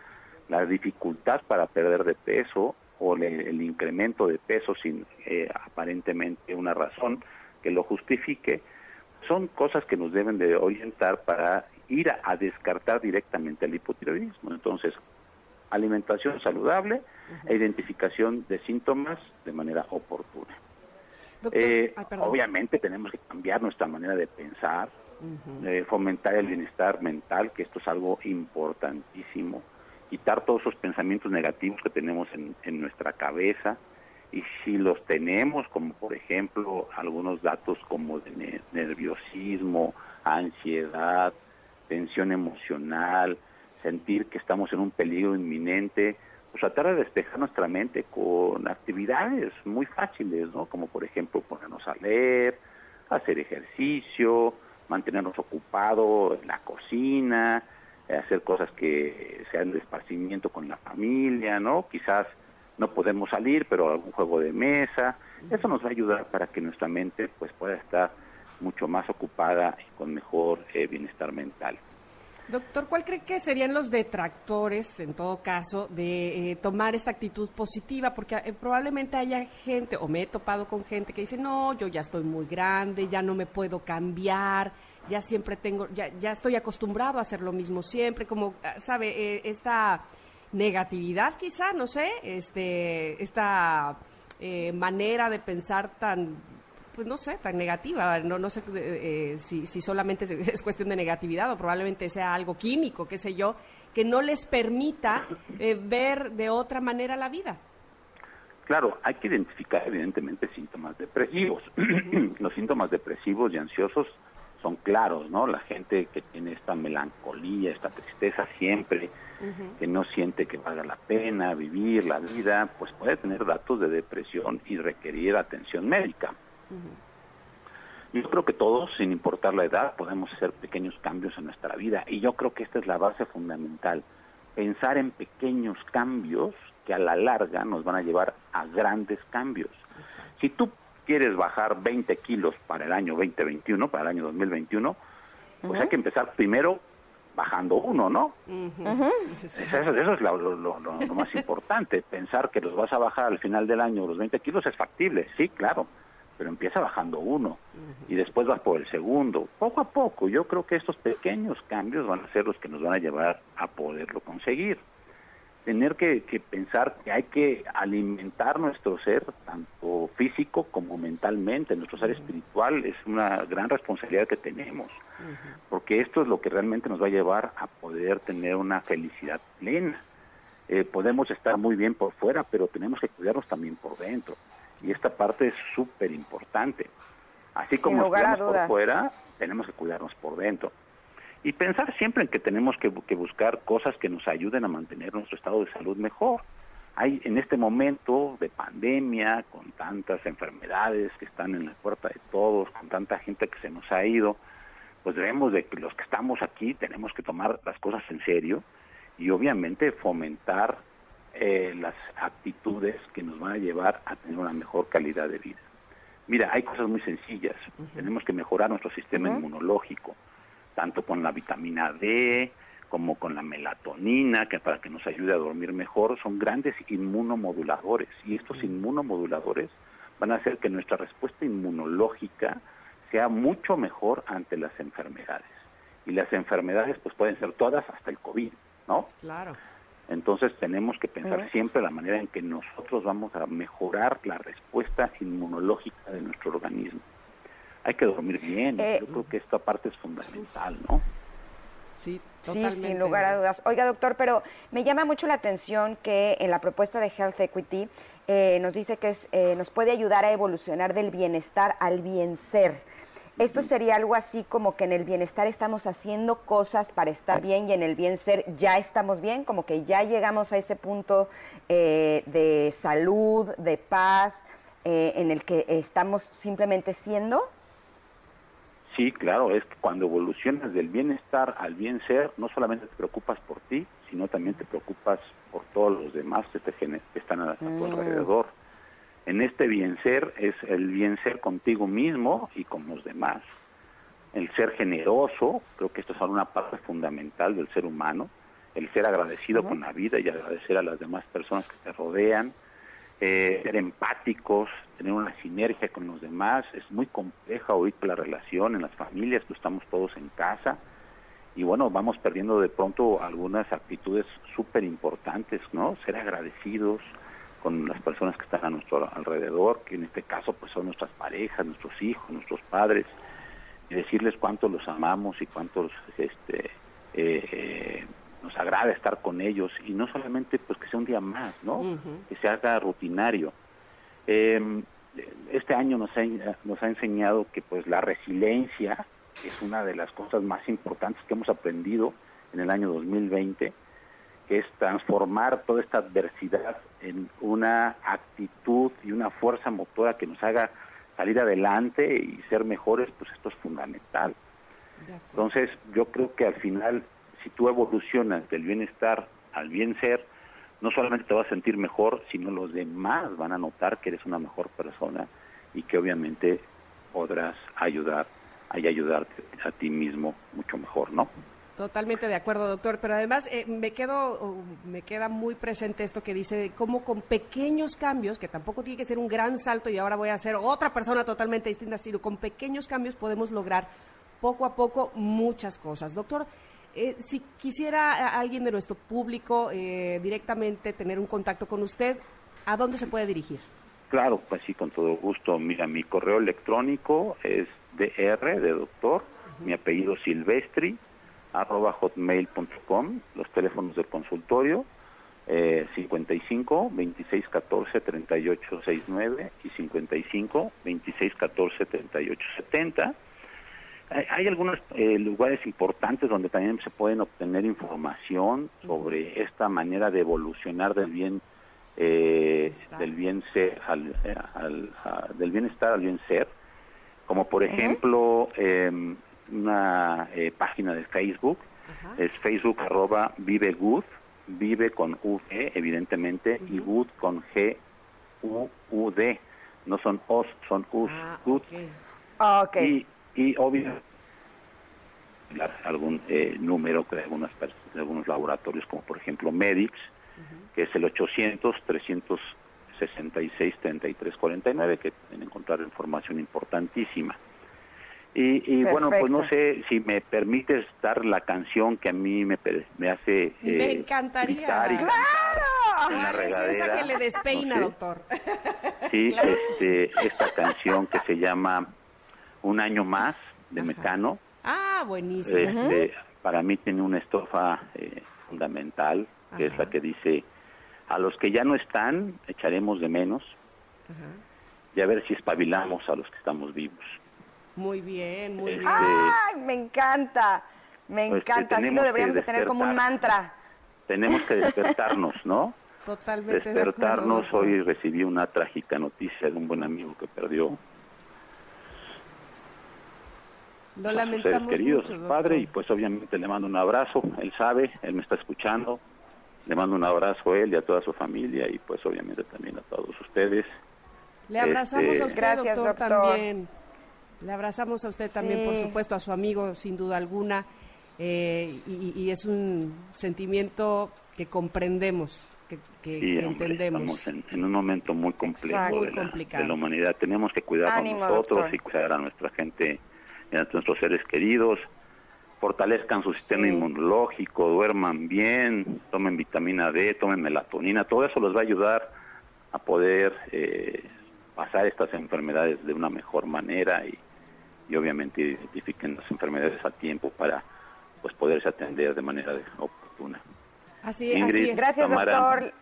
la dificultad para perder de peso o el incremento de peso sin eh, aparentemente una razón que lo justifique, son cosas que nos deben de orientar para ir a, a descartar directamente el hipotiroidismo. Entonces, alimentación saludable e identificación de síntomas de manera oportuna. Doctor, Eh, ay, obviamente tenemos que cambiar nuestra manera de pensar, eh, fomentar el bienestar mental, que esto es algo importantísimo, quitar todos esos pensamientos negativos que tenemos en, en nuestra cabeza y si los tenemos, como por ejemplo algunos datos como de ne- nerviosismo, ansiedad, tensión emocional, sentir que estamos en un peligro inminente, pues tratar de despejar nuestra mente con actividades muy fáciles, ¿no? Como por ejemplo ponernos a leer, hacer ejercicio, mantenernos ocupados en la cocina, hacer cosas que sean de esparcimiento con la familia, ¿no? Quizás no podemos salir, pero algún juego de mesa, eso nos va a ayudar para que nuestra mente pues pueda estar mucho más ocupada y con mejor eh, bienestar mental. Doctor, ¿cuál cree que serían los detractores, en todo caso, de eh, tomar esta actitud positiva? Porque eh, probablemente haya gente, o me he topado con gente que dice, no, yo ya estoy muy grande, ya no me puedo cambiar, ya siempre tengo, ya, ya estoy acostumbrado a hacer lo mismo siempre, como, ah, ¿sabe? Eh, esta negatividad quizá, no sé, este, esta eh, manera de pensar tan pues no sé, tan negativa. No, no sé eh, eh, si, si solamente es, (laughs) es cuestión de negatividad o probablemente sea algo químico, qué sé yo, que no les permita eh, ver de otra manera la vida. Claro, hay que identificar evidentemente síntomas depresivos. (clears throat) Los síntomas depresivos y ansiosos son claros, ¿no? La gente que tiene esta melancolía, esta tristeza siempre, que no siente que valga la pena vivir la vida, pues puede tener datos de depresión y requerir atención médica. Yo creo que todos, sin importar la edad, podemos hacer pequeños cambios en nuestra vida y yo creo que esta es la base fundamental. Pensar en pequeños cambios que a la larga nos van a llevar a grandes cambios. Si tú quieres bajar 20 kilos para el año 2021, para el año 2021, pues hay que empezar primero bajando uno, ¿no? Eso, eso es lo, lo- lo- lo- lo más importante. Pensar que los vas a bajar al final del año los 20 kilos es factible, sí, claro, pero empieza bajando uno y después vas por el segundo. Poco a poco, yo creo que estos pequeños cambios van a ser los que nos van a llevar a poderlo conseguir. Tener que, que pensar que hay que alimentar nuestro ser, tanto físico como mentalmente, nuestro ser espiritual es una gran responsabilidad que tenemos porque esto es lo que realmente nos va a llevar a poder tener una felicidad plena. Eh, podemos estar muy bien por fuera, pero tenemos que cuidarnos también por dentro. Y esta parte es súper importante. Así Sin como nos cuidamos por fuera, tenemos que cuidarnos por dentro. Y pensar siempre en que tenemos que, que buscar cosas que nos ayuden a mantener nuestro estado de salud mejor. Hay en este momento de pandemia, con tantas enfermedades que están en la puerta de todos, con tanta gente que se nos ha ido, pues debemos de que los que estamos aquí tenemos que tomar las cosas en serio y obviamente fomentar eh, las actitudes que nos van a llevar a tener una mejor calidad de vida. Mira, hay cosas muy sencillas. Tenemos que mejorar nuestro sistema inmunológico, tanto con la vitamina D como con la melatonina, que para que nos ayude a dormir mejor, son grandes inmunomoduladores. Y estos inmunomoduladores van a hacer que nuestra respuesta inmunológica sea mucho mejor ante las enfermedades. Y las enfermedades pues pueden ser todas hasta el COVID, ¿no? Claro. Entonces tenemos que pensar siempre la manera en que nosotros vamos a mejorar la respuesta inmunológica de nuestro organismo. hay que dormir bien. Eh, Yo creo que esta parte es fundamental, ¿no? Sí, Sí, totalmente. sin lugar a dudas. Oiga, doctor, pero me llama mucho la atención que en la propuesta de Health Equity eh, nos dice que es, eh, nos puede ayudar a evolucionar del bienestar al bien ser. Esto sería algo así como que en el bienestar estamos haciendo cosas para estar bien y en el bien ser ya estamos bien, como que ya llegamos a ese punto eh, de salud, de paz, eh, en el que estamos simplemente siendo. Sí, claro, es que cuando evolucionas del bienestar al bien ser, no solamente te preocupas por ti, sino también te preocupas por todos los demás que, te están a, a tu Mm. alrededor. En este bien ser es el bien ser contigo mismo y con los demás. El ser generoso, creo que esto es una parte fundamental del ser humano, el ser agradecido con la vida y agradecer a las demás personas que te rodean, eh, ser empáticos, tener una sinergia con los demás. Es muy compleja ahorita la relación en las familias, pues estamos todos en casa y bueno, vamos perdiendo de pronto algunas actitudes súper importantes, ¿no? Ser agradecidos con las personas que están a nuestro alrededor, que en este caso pues son nuestras parejas, nuestros hijos, nuestros padres, y decirles cuánto los amamos y cuánto los, este, eh, eh, nos agrada estar con ellos y no solamente pues que sea un día más, ¿no? Que se haga rutinario. Eh, este año nos ha, nos ha enseñado que pues la resiliencia es una de las cosas más importantes que hemos aprendido en el año 2020, que es transformar toda esta adversidad en una actitud y una fuerza motora que nos haga salir adelante y ser mejores, pues esto es fundamental. Entonces, yo creo que al final, si tú evolucionas del bienestar al bien ser, no solamente te vas a sentir mejor, sino los demás van a notar que eres una mejor persona y que obviamente podrás ayudar y ayudarte a ti mismo mucho mejor, ¿no? Totalmente de acuerdo, doctor. Pero además eh, me quedo, me queda muy presente esto que dice cómo con pequeños cambios, que tampoco tiene que ser un gran salto y ahora voy a ser otra persona totalmente distinta, sino con pequeños cambios podemos lograr poco a poco muchas cosas. Doctor, eh, si quisiera a- alguien de nuestro público eh, directamente tener un contacto con usted, ¿a dónde se puede dirigir? Claro, pues sí, con todo gusto. Mira, mi correo electrónico es dr de doctor, mi apellido silvestri, arroba hotmail.com, los teléfonos del consultorio, eh, 55 26 14 38 69 y 55 26 14 38 70. Hay, hay algunos eh, lugares importantes donde también se pueden obtener información sobre esta manera de evolucionar del bien eh, del bien ser al, eh, al- a- del bienestar al bien ser. Como por ejemplo eh, una eh, página de Facebook Ajá. es Facebook arroba vive good vive con V evidentemente y good con G U U D no son os son us Ah, good ok. Ok. y, y obvio algún eh, número de algunas algunos laboratorios como por ejemplo Medix que es el 800 366 3349 que pueden encontrar información importantísima y, y bueno pues no sé si me permites dar la canción que a mí me, hace Me eh, encantaría. gritar y en la es esa regadera. que le despeina, No sé. doctor. Sí, (laughs) este, esta canción que se llama Un año más de Ajá. Mecano, Ah, buenísimo. este, para mí tiene una estrofa eh, fundamental, que es la que dice, a los que ya no están, echaremos de menos, Ajá. y a ver si espabilamos a los que estamos vivos. Muy bien, muy Este, bien. ¡Ay, me encanta! Me Pues, encanta. Así lo deberíamos de tener como un mantra. Tenemos que despertarnos, ¿no? (laughs) Totalmente de acuerdo, Despertarnos. Hoy recibí una trágica noticia de un buen amigo que perdió Lo a sus seres lamentamos queridos, mucho, doctor. padre, y pues obviamente le mando un abrazo, él sabe, él me está escuchando, le mando un abrazo a él y a toda su familia y pues obviamente también a todos ustedes. Le abrazamos Este- a usted, Gracias, doctor, doctor. también. Le abrazamos a usted también, por supuesto, a su amigo, sin duda alguna. eh, y, y es un sentimiento que comprendemos, que, que- Y que hombre, entendemos. estamos en, en un momento muy complejo de Muy la, de la humanidad. Tenemos que cuidarnos Ánimo, nosotros doctor. y cuidar a nuestra gente, y a nuestros seres queridos. Fortalezcan su sistema Sí. inmunológico, duerman bien, tomen vitamina D, tomen melatonina. Todo eso les va a ayudar a poder eh, pasar estas enfermedades de una mejor manera y, y obviamente identifiquen las enfermedades a tiempo para pues poderse atender de manera oportuna. Así, Ingrid, así es. Gracias, Tamara, doctor.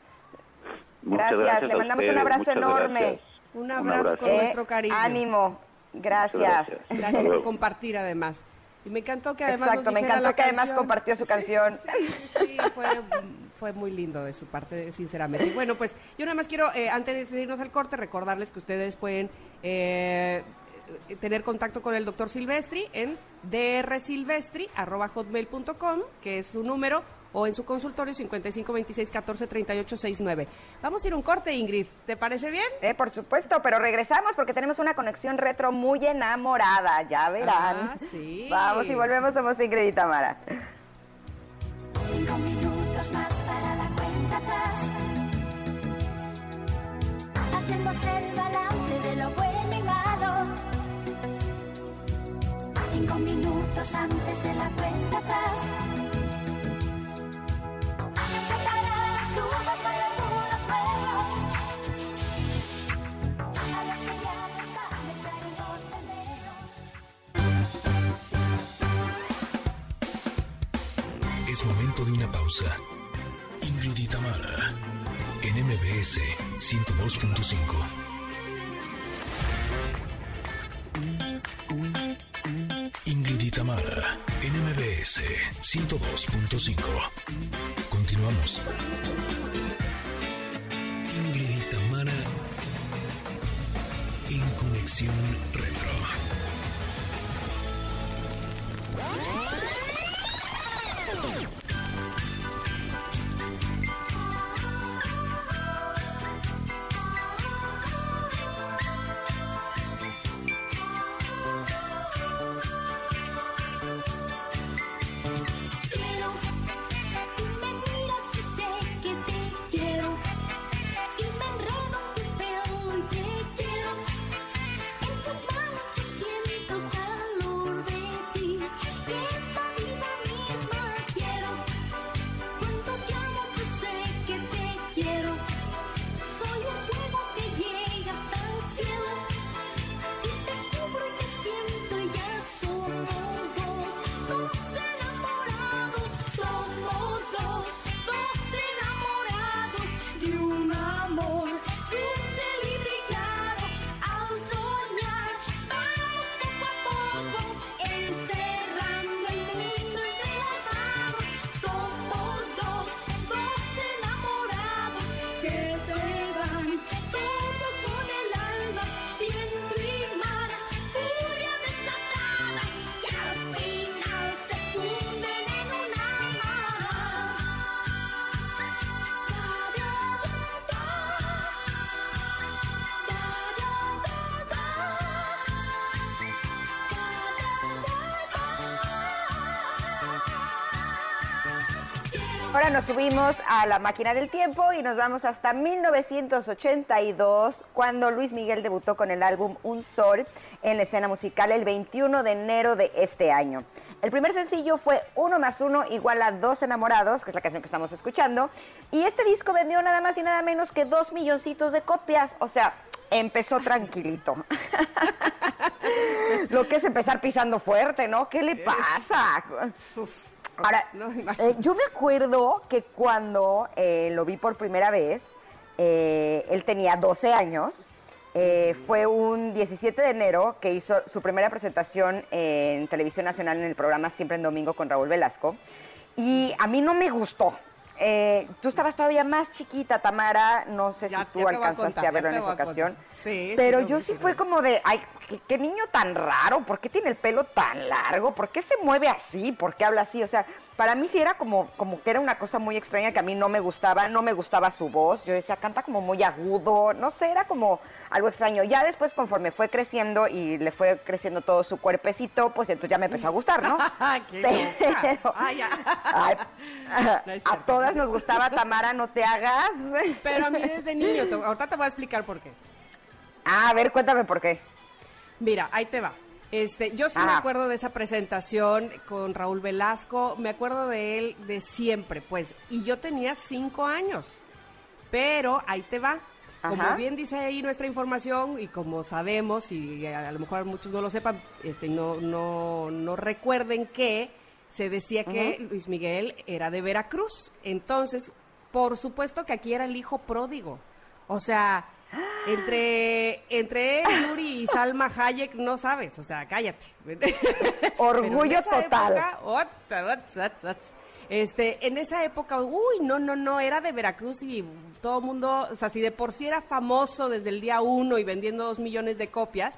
Muchas Gracias, gracias, le mandamos un abrazo enorme. gracias. Un abrazo con Eh, nuestro cariño. Ánimo. Gracias. gracias. Gracias por compartir además. Y me encantó que además Exacto, nos me encantó la que además compartió su canción. Sí, sí, sí, fue, fue muy lindo de su parte, sinceramente. Y bueno, pues yo nada más quiero, eh, antes de irnos al corte, recordarles que ustedes pueden eh, eh, tener contacto con el doctor Silvestri en drsilvestri.hotmail.com, que es su número, o en su consultorio 5526143869. Vamos a ir a un corte, Ingrid. ¿Te parece bien? Eh, por supuesto, pero regresamos porque tenemos una conexión retro muy enamorada, ya verán. Ah, sí. Vamos y volvemos, somos Ingrid y Tamara. Cinco minutos más para la cuenta atrás. Hacemos el balance de lo bueno Cinco minutos antes de la cuenta atrás. Preparar las uvas hay algunos nuevos. A los que ya no están echaremos de menos. Es momento de una pausa. Ingrid y Tamara, en MBS 102.5. MBS 102.5. Continuamos. Ingrid nos subimos a la máquina del tiempo y nos vamos hasta 1982, cuando Luis Miguel debutó con el álbum Un Sol en la escena musical el 21 de enero de este año. El primer sencillo fue Uno más Uno igual a Dos Enamorados, que es la canción que estamos escuchando, y este disco vendió nada más y nada menos que dos milloncitos de copias, o sea, empezó tranquilito. (laughs) Lo que es empezar pisando fuerte, ¿no? ¿Qué le pasa? Ahora, (laughs) No, eh, yo me acuerdo que cuando eh, lo vi por primera vez, eh, él tenía 12 años. eh, fue un 17 de enero que hizo su primera presentación en Televisión Nacional en el programa Siempre en Domingo con Raúl Velasco. Y a mí no me gustó. Eh, tú estabas todavía más chiquita, Tamara. No sé Ya- si tú a alcanzaste contar, a verlo en esa ocasión. Sí, Pero yo sí fue como de, ay, ¿qué, qué niño tan raro, ¿por qué tiene el pelo tan largo? ¿Por qué se mueve así? ¿Por qué habla así? O sea, para mí sí era como, como que era una cosa muy extraña que a mí no me gustaba, no me gustaba su voz. Yo decía, canta como muy agudo, no sé, era como algo extraño. Ya después, conforme fue creciendo y le fue creciendo todo su cuerpecito, pues entonces ya me empezó a gustar, ¿no? (laughs) ¡Qué Pero-! (laughs) Ay, a todas nos gustaba Tamara, no te hagas. Pero a mí (laughs) desde niño, te- ahorita te voy a explicar por qué. Ah, a ver, cuéntame por qué. Mira, ahí te va. Este, yo sí me Ajá. acuerdo de esa presentación con Raúl Velasco, me acuerdo de él de siempre, pues, y yo tenía cinco años, pero ahí te va. como Ajá. bien dice ahí nuestra información y como sabemos y a, a lo mejor muchos no lo sepan, este, no, no, no recuerden que se decía que Luis Miguel era de Veracruz. Entonces, por supuesto que aquí era el hijo pródigo. O sea, entre, entre Yuri y Salma Hayek, no sabes, o sea, cállate. (laughs) Orgullo total. época. Este, en esa época, uy, no, no, no, era de Veracruz y todo el mundo, o sea, si de por sí era famoso desde el día uno y vendiendo dos millones de copias,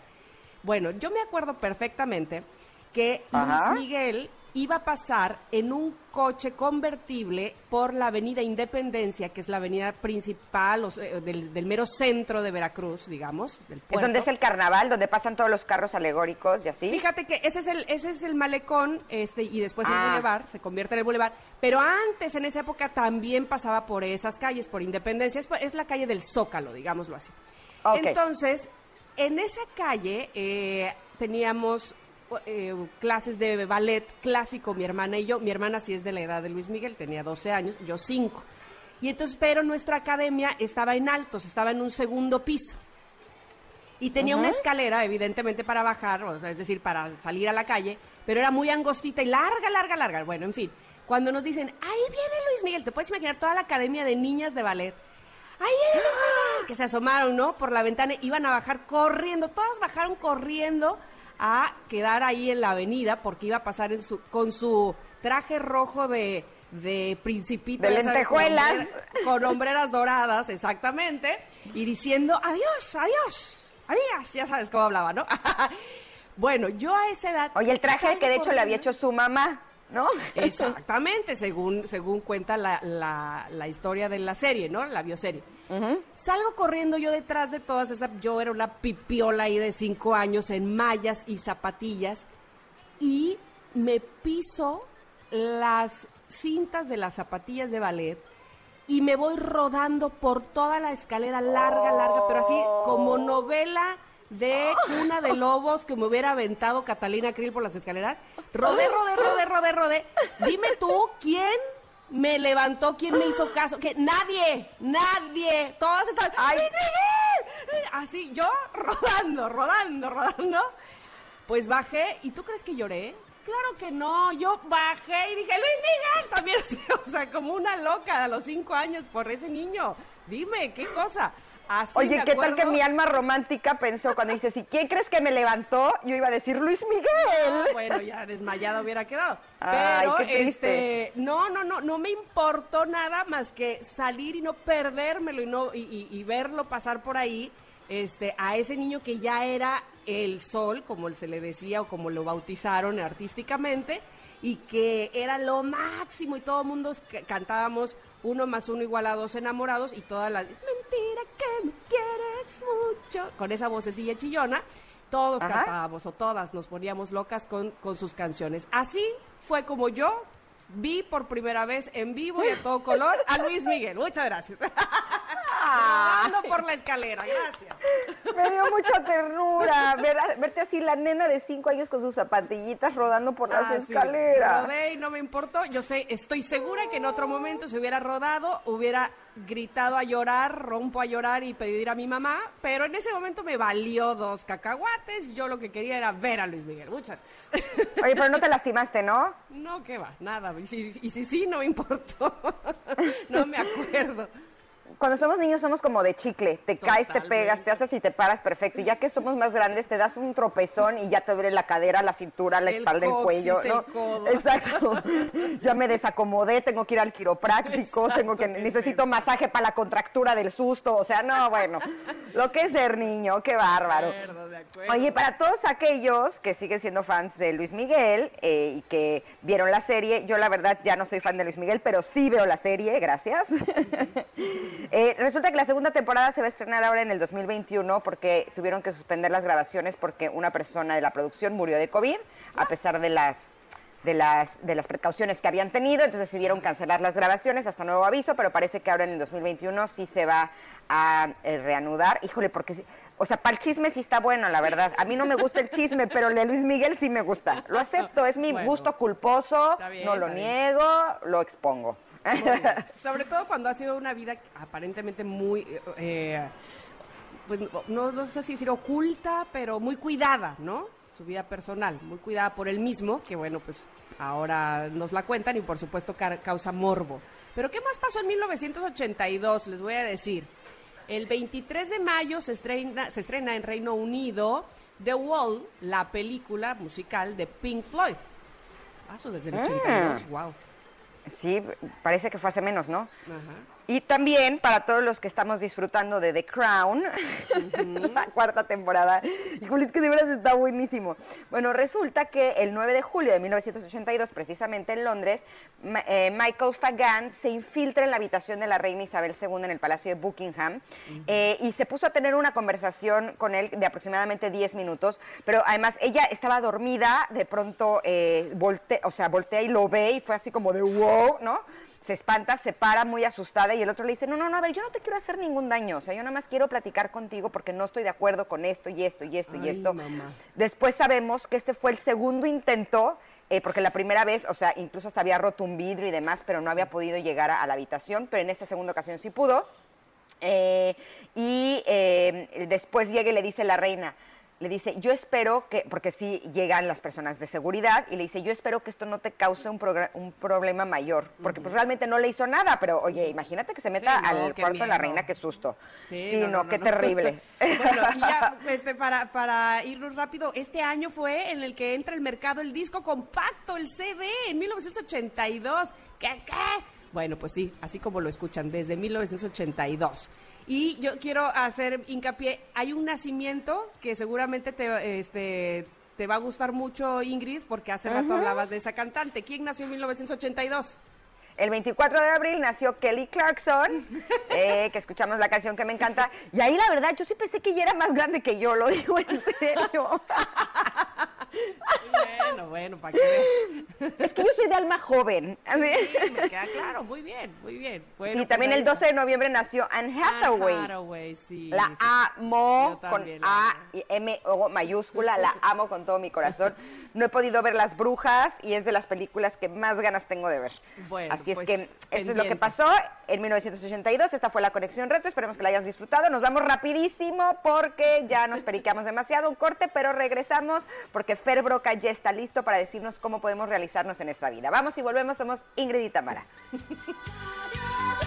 bueno, yo me acuerdo perfectamente que Ajá. Luis Miguel iba a pasar en un coche convertible por la avenida Independencia, que es la avenida principal o sea, del, del mero centro de Veracruz, digamos, del Es donde es el carnaval, donde pasan todos los carros alegóricos y así. Fíjate que ese es el, ese es el malecón, este, y después el Ah. bulevar, se convierte en el bulevar. Pero antes, en esa época, también pasaba por esas calles, por Independencia. Es, la calle del Zócalo, digámoslo así. Entonces, en esa calle eh, teníamos eh, clases de ballet clásico, mi hermana y yo. Mi hermana sí es de la edad de Luis Miguel, tenía 12 años, yo 5. Y entonces, pero nuestra academia estaba en altos, estaba en un segundo piso. Y tenía una escalera, evidentemente, para bajar, o sea, es decir, para salir a la calle, pero era muy angostita y larga, larga, larga. Bueno, en fin, cuando nos dicen, ahí viene Luis Miguel, te puedes imaginar toda la academia de niñas de ballet. Ahí viene Luis Miguel, que se asomaron, ¿no? Por la ventana, iban a bajar corriendo, todas bajaron corriendo a quedar ahí en la avenida porque iba a pasar en su, con su traje rojo de, de principito. De sabes, con lentejuelas. hombre- con hombreras doradas, exactamente, y diciendo adiós, adiós, amigas, ya sabes cómo hablaba, ¿no? (laughs) bueno, yo a esa edad... Oye, el traje que de hecho le había hecho su mamá, ¿no? (laughs) Exactamente, según, según cuenta la, la- la historia de la serie, ¿no? La bioserie. Salgo corriendo yo detrás de todas esas, yo era una pipiola ahí de cinco años en mallas y zapatillas y me piso las cintas de las zapatillas de ballet y me voy rodando por toda la escalera larga, larga, pero así como novela de cuna de lobos que me hubiera aventado Catalina Krill por las escaleras. Rodé, rodé, rodé, rodé, rodé. Dime tú, ¿quién me levantó? ¿Quién me hizo caso? Que nadie, nadie. Todas están... Ay. "Luis Miguel". Así, yo rodando, rodando, rodando. Pues bajé, ¿y tú crees que lloré? Claro que no, yo bajé y dije, Luis Miguel, también, (laughs) o sea, como una loca a los cinco años por ese niño. Dime, ¿qué cosa? Así Oye, ¿qué tal que mi alma romántica pensó cuando dice, si quién crees que me levantó? Yo iba a decir Luis Miguel. bueno, ya desmayada hubiera quedado. Ay, Pero, qué este, no, no, no, no me importó nada más que salir y no perdérmelo y no y, y- y verlo pasar por ahí, este, a ese niño que ya era el sol, como se le decía o como lo bautizaron artísticamente, y que era lo máximo y todo el mundo cantábamos uno más uno igual a dos enamorados y todas las mentira que me quieres mucho con esa vocecilla chillona todos Ajá. cantábamos o todas nos poníamos locas con, con sus canciones. Así fue como yo vi por primera vez en vivo y a todo color a Luis Miguel. Muchas gracias. Rodando por la escalera, gracias. Me dio mucha ternura ver verte así la nena de cinco años con sus zapatillitas rodando por las Ah, sí. escaleras. Rodé y no me importó. Yo sé, estoy segura que en otro momento se hubiera rodado, hubiera gritado a llorar, rompo a llorar y pedir a mi mamá, pero en ese momento me valió dos cacahuates. Yo lo que quería era ver a Luis Miguel. Muchas gracias. Oye, pero no te lastimaste, ¿no? No, qué va, nada. Y si, y si sí, no me importó. (laughs) no me acuerdo. Cuando somos niños somos como de chicle, te caes, te pegas, te haces y te paras perfecto. Y ya que somos más grandes, te das un tropezón y ya te duele la cadera, la cintura, la El espalda, el cuello, el ¿no? codo. Exacto. (laughs) Ya me desacomodé, tengo que ir al quiropráctico, Exacto, tengo que necesito masaje para la contractura del susto, o sea, no, bueno. Lo que es ser niño, qué bárbaro. De acuerdo, de acuerdo. Oye, para todos aquellos que siguen siendo fans de Luis Miguel eh, y que vieron la serie, yo la verdad ya no soy fan de Luis Miguel, pero sí veo la serie, gracias. (laughs) Eh, resulta que la segunda temporada se va a estrenar ahora en el 2021 porque tuvieron que suspender las grabaciones porque una persona de la producción murió de COVID, a pesar de las de las, de las precauciones que habían tenido, entonces decidieron cancelar las grabaciones hasta nuevo aviso, pero parece que ahora en el 2021 sí se va a eh, reanudar. Híjole, porque, o sea, para el chisme sí está bueno, la verdad. A mí no me gusta el chisme, pero el de Luis Miguel sí me gusta. Lo acepto, es mi Bueno. gusto culposo, bien, no lo niego, lo expongo. (laughs) Sobre todo cuando ha sido una vida aparentemente muy, eh, pues no, no sé si decir oculta, pero muy cuidada, ¿no? Su vida personal, muy cuidada por él mismo, que bueno, pues ahora nos la cuentan y por supuesto ca- causa morbo. Pero ¿qué más pasó en 1982? Les voy a decir. El 23 de mayo se estrena, se estrena en Reino Unido The Wall, la película musical de Pink Floyd. Ah, eso desde el 82, wow. Sí, parece que fue hace menos, ¿no? Ajá. Y también para todos los que estamos disfrutando de The Crown, la (laughs) cuarta temporada. Híjole, es que de veras está buenísimo. Bueno, resulta que el 9 de julio de 1982, precisamente en Londres, Ma- eh, Michael Fagan se infiltra en la habitación de la reina Isabel II en el Palacio de Buckingham eh, y se puso a tener una conversación con él de aproximadamente 10 minutos, pero además ella estaba dormida, de pronto eh, volte- o sea, voltea y lo ve y fue así como de wow, ¿no? Se espanta, se para muy asustada y el otro le dice, no, no, no, a ver, yo no te quiero hacer ningún daño, o sea, yo nada más quiero platicar contigo porque no estoy de acuerdo con esto y esto y esto y esto. mamá. Después sabemos que este fue el segundo intento, eh, porque la primera vez, o sea, incluso hasta había roto un vidrio y demás, pero no había podido llegar a, a la habitación, pero en esta segunda ocasión sí pudo. Eh, y eh, después llega y le dice la reina, le dice, yo espero que, porque sí llegan las personas de seguridad, y le dice, yo espero que esto no te cause un, un problema mayor, porque pues realmente no le hizo nada, pero oye, imagínate que se meta Sí, no, al cuarto de la reina, qué susto. Sí, Sí, no, no, no, qué terrible. (laughs) Bueno, y ya, (laughs) este, para, para irnos rápido, este año fue en el que entra al mercado el disco compacto, el CD, en 1982. ¿Qué, qué? Bueno, pues sí, así como lo escuchan, desde 1982. Y yo quiero hacer hincapié, hay un nacimiento que seguramente te, este, te va a gustar mucho, Ingrid, porque hace rato hablabas de esa cantante. ¿Quién nació en 1982? El 24 de abril nació Kelly Clarkson, (laughs) eh, que escuchamos la canción que me encanta. Y ahí la verdad, yo sí pensé que ella era más grande que yo, lo digo en serio. (laughs) Bueno, bueno, para veas. (laughs) Es que yo soy de alma joven. Sí, me (laughs) queda claro, muy bien, muy bien. Bueno, Sí, pues también el 12 está. de noviembre nació Anne Hathaway. Anne Hathaway, sí. La sí. amo con la A y M O mayúscula, la amo con todo mi corazón. No he podido ver Las Brujas y es de las películas que más ganas tengo de ver. Bueno, Así es pues, que esto es lo que pasó en 1982. Esta fue la conexión retro. Esperemos que la hayas disfrutado. Nos vamos rapidísimo porque ya nos periqueamos demasiado. Un corte, pero regresamos porque Fer Broca ya está listo para decirnos cómo podemos realizarnos en esta vida. Vamos y volvemos. Somos Ingrid y Tamara. (laughs)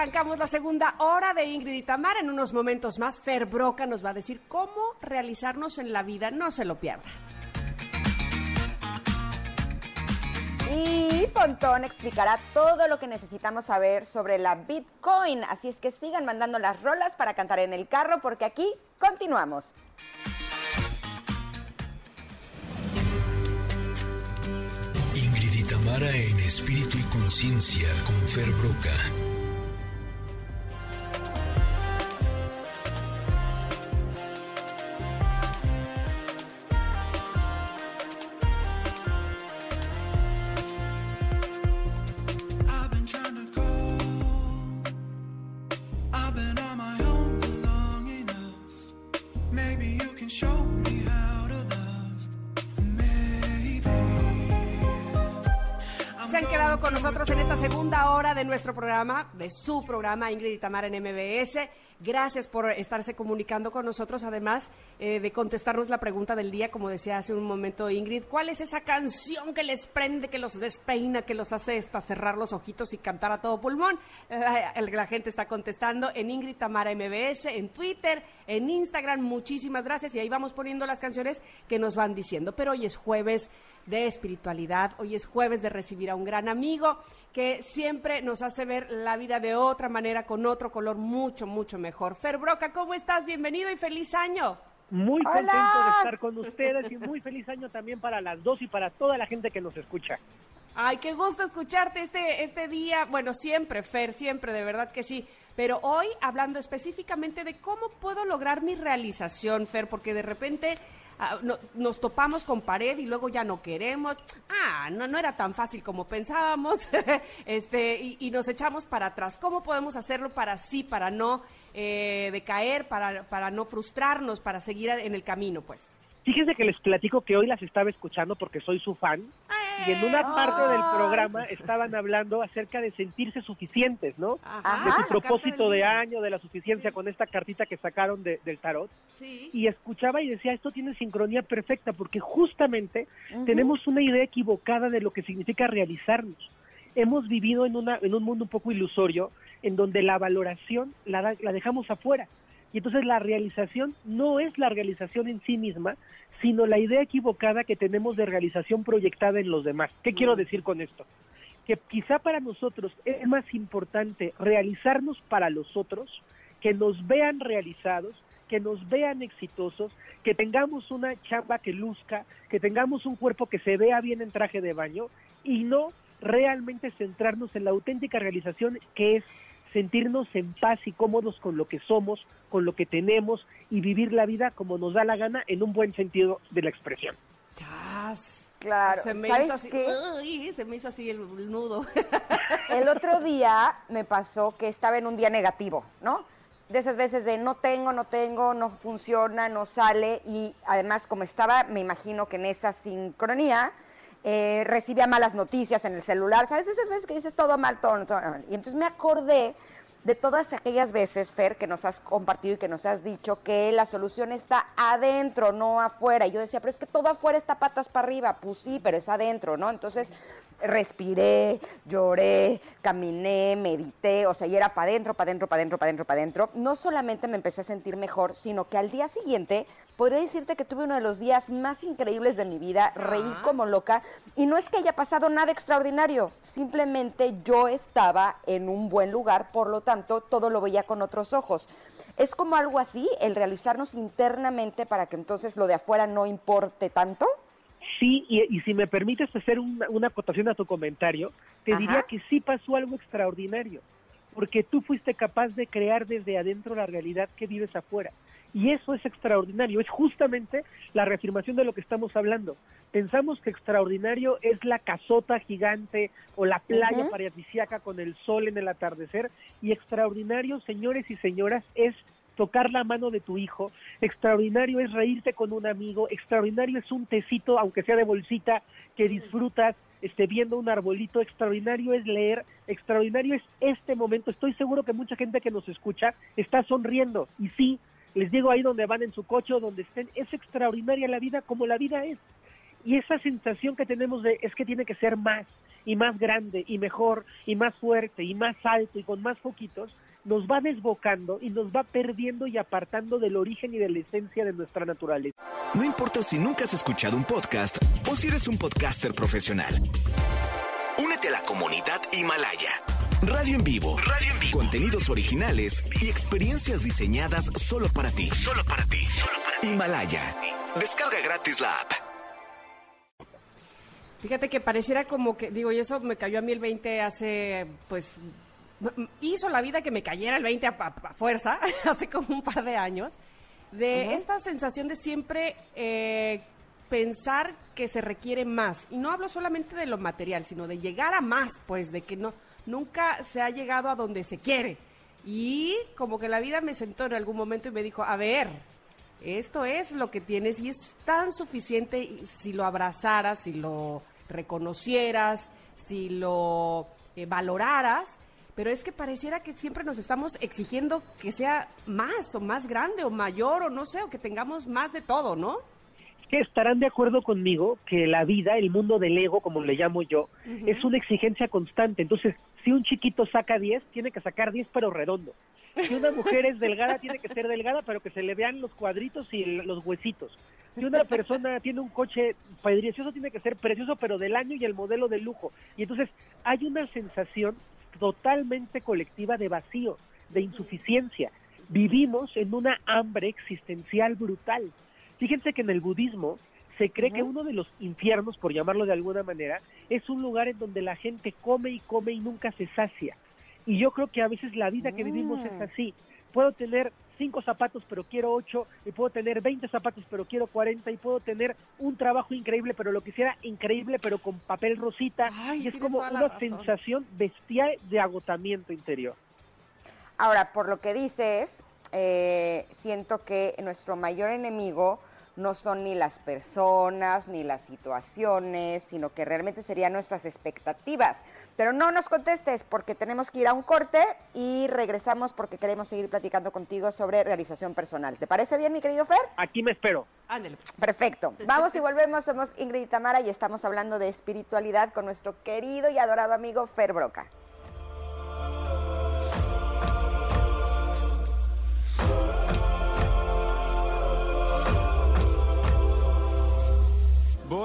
Arrancamos la segunda hora de Ingrid y Tamar. En unos momentos más, Fer Broca nos va a decir cómo realizarnos en la vida. No se lo pierda. Y Pontón explicará todo lo que necesitamos saber sobre la Bitcoin. Así es que sigan mandando las rolas para cantar en el carro porque aquí continuamos. Ingrid y Tamara en espíritu y conciencia con Fer Broca. Programa, de su programa Ingrid y Tamara en MBS. Gracias por estarse comunicando con nosotros, además eh, de contestarnos la pregunta del día, como decía hace un momento Ingrid, ¿cuál es esa canción que les prende, que los despeina, que los hace hasta cerrar los ojitos y cantar a todo pulmón? La, la gente está contestando en Ingrid Tamara MBS, en Twitter, en Instagram, muchísimas gracias y ahí vamos poniendo las canciones que nos van diciendo. Pero hoy es jueves de espiritualidad, hoy es jueves de recibir a un gran amigo que siempre nos hace ver la vida de otra manera, con otro color mucho, mucho mejor. Fer Broca, ¿cómo estás? Bienvenido y feliz año. Muy Hola. contento de estar con ustedes y muy feliz año también para las dos y para toda la gente que nos escucha. Ay, qué gusto escucharte este, este día. Bueno, siempre, Fer, siempre, de verdad que sí. Pero hoy hablando específicamente de cómo puedo lograr mi realización, Fer, porque de repente ah, no- nos topamos con pared y luego ya no queremos. Ah, no, no era tan fácil como pensábamos. (laughs) este, y, nos echamos para atrás. ¿Cómo podemos hacerlo para sí, para no eh, decaer, para, para no frustrarnos, para seguir en el camino, pues? Fíjense que les platico que hoy las estaba escuchando porque soy su fan y en una parte del programa estaban hablando acerca de sentirse suficientes, ¿no? Ajá, de su propósito de año, de la suficiencia Sí. con esta cartita que sacaron de- del tarot. Sí. y escuchaba y decía, esto tiene sincronía perfecta, porque justamente tenemos una idea equivocada de lo que significa realizarnos. Hemos vivido en, una, en un mundo un poco ilusorio, en donde la valoración la, la dejamos afuera. Y entonces la realización no es la realización en sí misma, sino la idea equivocada que tenemos de realización proyectada en los demás. ¿Qué quiero decir con esto? Que quizá para nosotros es más importante realizarnos para los otros, que nos vean realizados, que nos vean exitosos, que tengamos una chamba que luzca, que tengamos un cuerpo que se vea bien en traje de baño y no realmente centrarnos en la auténtica realización que es sentirnos en paz y cómodos con lo que somos, con lo que tenemos y vivir la vida como nos da la gana en un buen sentido de la expresión. Chas. Claro, Se me ¿sabes hizo así, qué? uy, se me hizo así el, el nudo. (laughs) El otro día me pasó que estaba en un día negativo, ¿no? De esas veces de no tengo, no tengo, no funciona, no sale. Y además, como estaba, me imagino que en esa sincronía, eh, recibía malas noticias en el celular. ¿Sabes? De esas veces que dices todo mal, todo, todo mal. Y entonces me acordé de todas aquellas veces, Fer, que nos has compartido y que nos has dicho que la solución está adentro, no afuera. Y yo decía, pero es que todo afuera está patas para arriba. Pues sí, pero es adentro, ¿no? Entonces respiré, lloré, caminé, medité, o sea, y era para adentro, para adentro, para adentro, para adentro, para adentro. No solamente me empecé a sentir mejor, sino que al día siguiente podría decirte que tuve uno de los días más increíbles de mi vida, reí como loca, y no es que haya pasado nada extraordinario, simplemente yo estaba en un buen lugar, por lo tanto, todo lo veía con otros ojos. Es como algo así, el realizarnos internamente para que entonces lo de afuera no importe tanto. Sí, y, y si me permites hacer una, una acotación a tu comentario, te Ajá. diría que sí pasó algo extraordinario, porque tú fuiste capaz de crear desde adentro la realidad que vives afuera. Y eso es extraordinario, es justamente la reafirmación de lo que estamos hablando. Pensamos que extraordinario es la casota gigante o la playa Ujú. paradisíaca con el sol en el atardecer, y extraordinario, señores y señoras, es tocar la mano de tu hijo, extraordinario es reírte con un amigo, extraordinario es un tecito, aunque sea de bolsita, que disfrutas este, viendo un arbolito, extraordinario es leer, extraordinario es este momento. Estoy seguro que mucha gente que nos escucha está sonriendo y sí, les digo ahí donde van en su coche o donde estén, es extraordinaria la vida como la vida es. Y esa sensación que tenemos de es que tiene que ser más y más grande y mejor y más fuerte y más alto y con más foquitos, nos va desbocando y nos va perdiendo y apartando del origen y de la esencia de nuestra naturaleza. No importa si nunca has escuchado un podcast o si eres un podcaster profesional. Únete a la comunidad Himalaya. Radio en vivo. Radio en vivo. Contenidos originales y experiencias diseñadas solo para ti. Solo para ti. Himalaya. Descarga gratis la app. Fíjate que pareciera como que, digo, y eso me cayó a mí el 20 hace, pues, hizo la vida que me cayera el 20 a, a- a fuerza, (laughs) hace como un par de años, de esta sensación de siempre eh, pensar que se requiere más. Y no hablo solamente de lo material, sino de llegar a más, pues, de que no, nunca se ha llegado a donde se quiere. Y como que la vida me sentó en algún momento y me dijo, a ver, esto es lo que tienes y es tan suficiente si lo abrazaras, si lo reconocieras, si lo eh, valoraras pero es que pareciera que siempre nos estamos exigiendo que sea más o más grande o mayor o no sé, o que tengamos más de todo, ¿no? Que estarán de acuerdo conmigo que la vida, el mundo del ego, como le llamo yo, es una exigencia constante. Entonces, si un chiquito saca 10, tiene que sacar 10 pero redondo. Si una mujer es delgada, tiene que ser delgada, pero que se le vean los cuadritos y el- los huesitos. Si una persona tiene un coche precioso, tiene que ser precioso, pero del año y el modelo de lujo. Y entonces hay una sensación totalmente colectiva de vacío, de insuficiencia. Vivimos en una hambre existencial brutal. Fíjense que en el budismo se cree que uno de los infiernos, por llamarlo de alguna manera, es un lugar en donde la gente come y come y nunca se sacia. Y yo creo que a veces la vida que vivimos es así. Puedo tener cinco zapatos, pero quiero ocho, y puedo tener 20 zapatos, pero quiero 40, y puedo tener un trabajo increíble, pero lo quisiera increíble, pero con papel rosita. Ay, y es como una razón. sensación bestial de agotamiento interior. Ahora, por lo que dices, eh, siento que nuestro mayor enemigo no son ni las personas ni las situaciones, sino que realmente serían nuestras expectativas. Pero no nos contestes porque tenemos que ir a un corte y regresamos porque queremos seguir platicando contigo sobre realización personal. ¿Te parece bien, mi querido Fer? Aquí me espero. Ándale. Perfecto. Vamos y volvemos. Somos Ingrid y Tamara y estamos hablando de espiritualidad con nuestro querido y adorado amigo Fer Broca.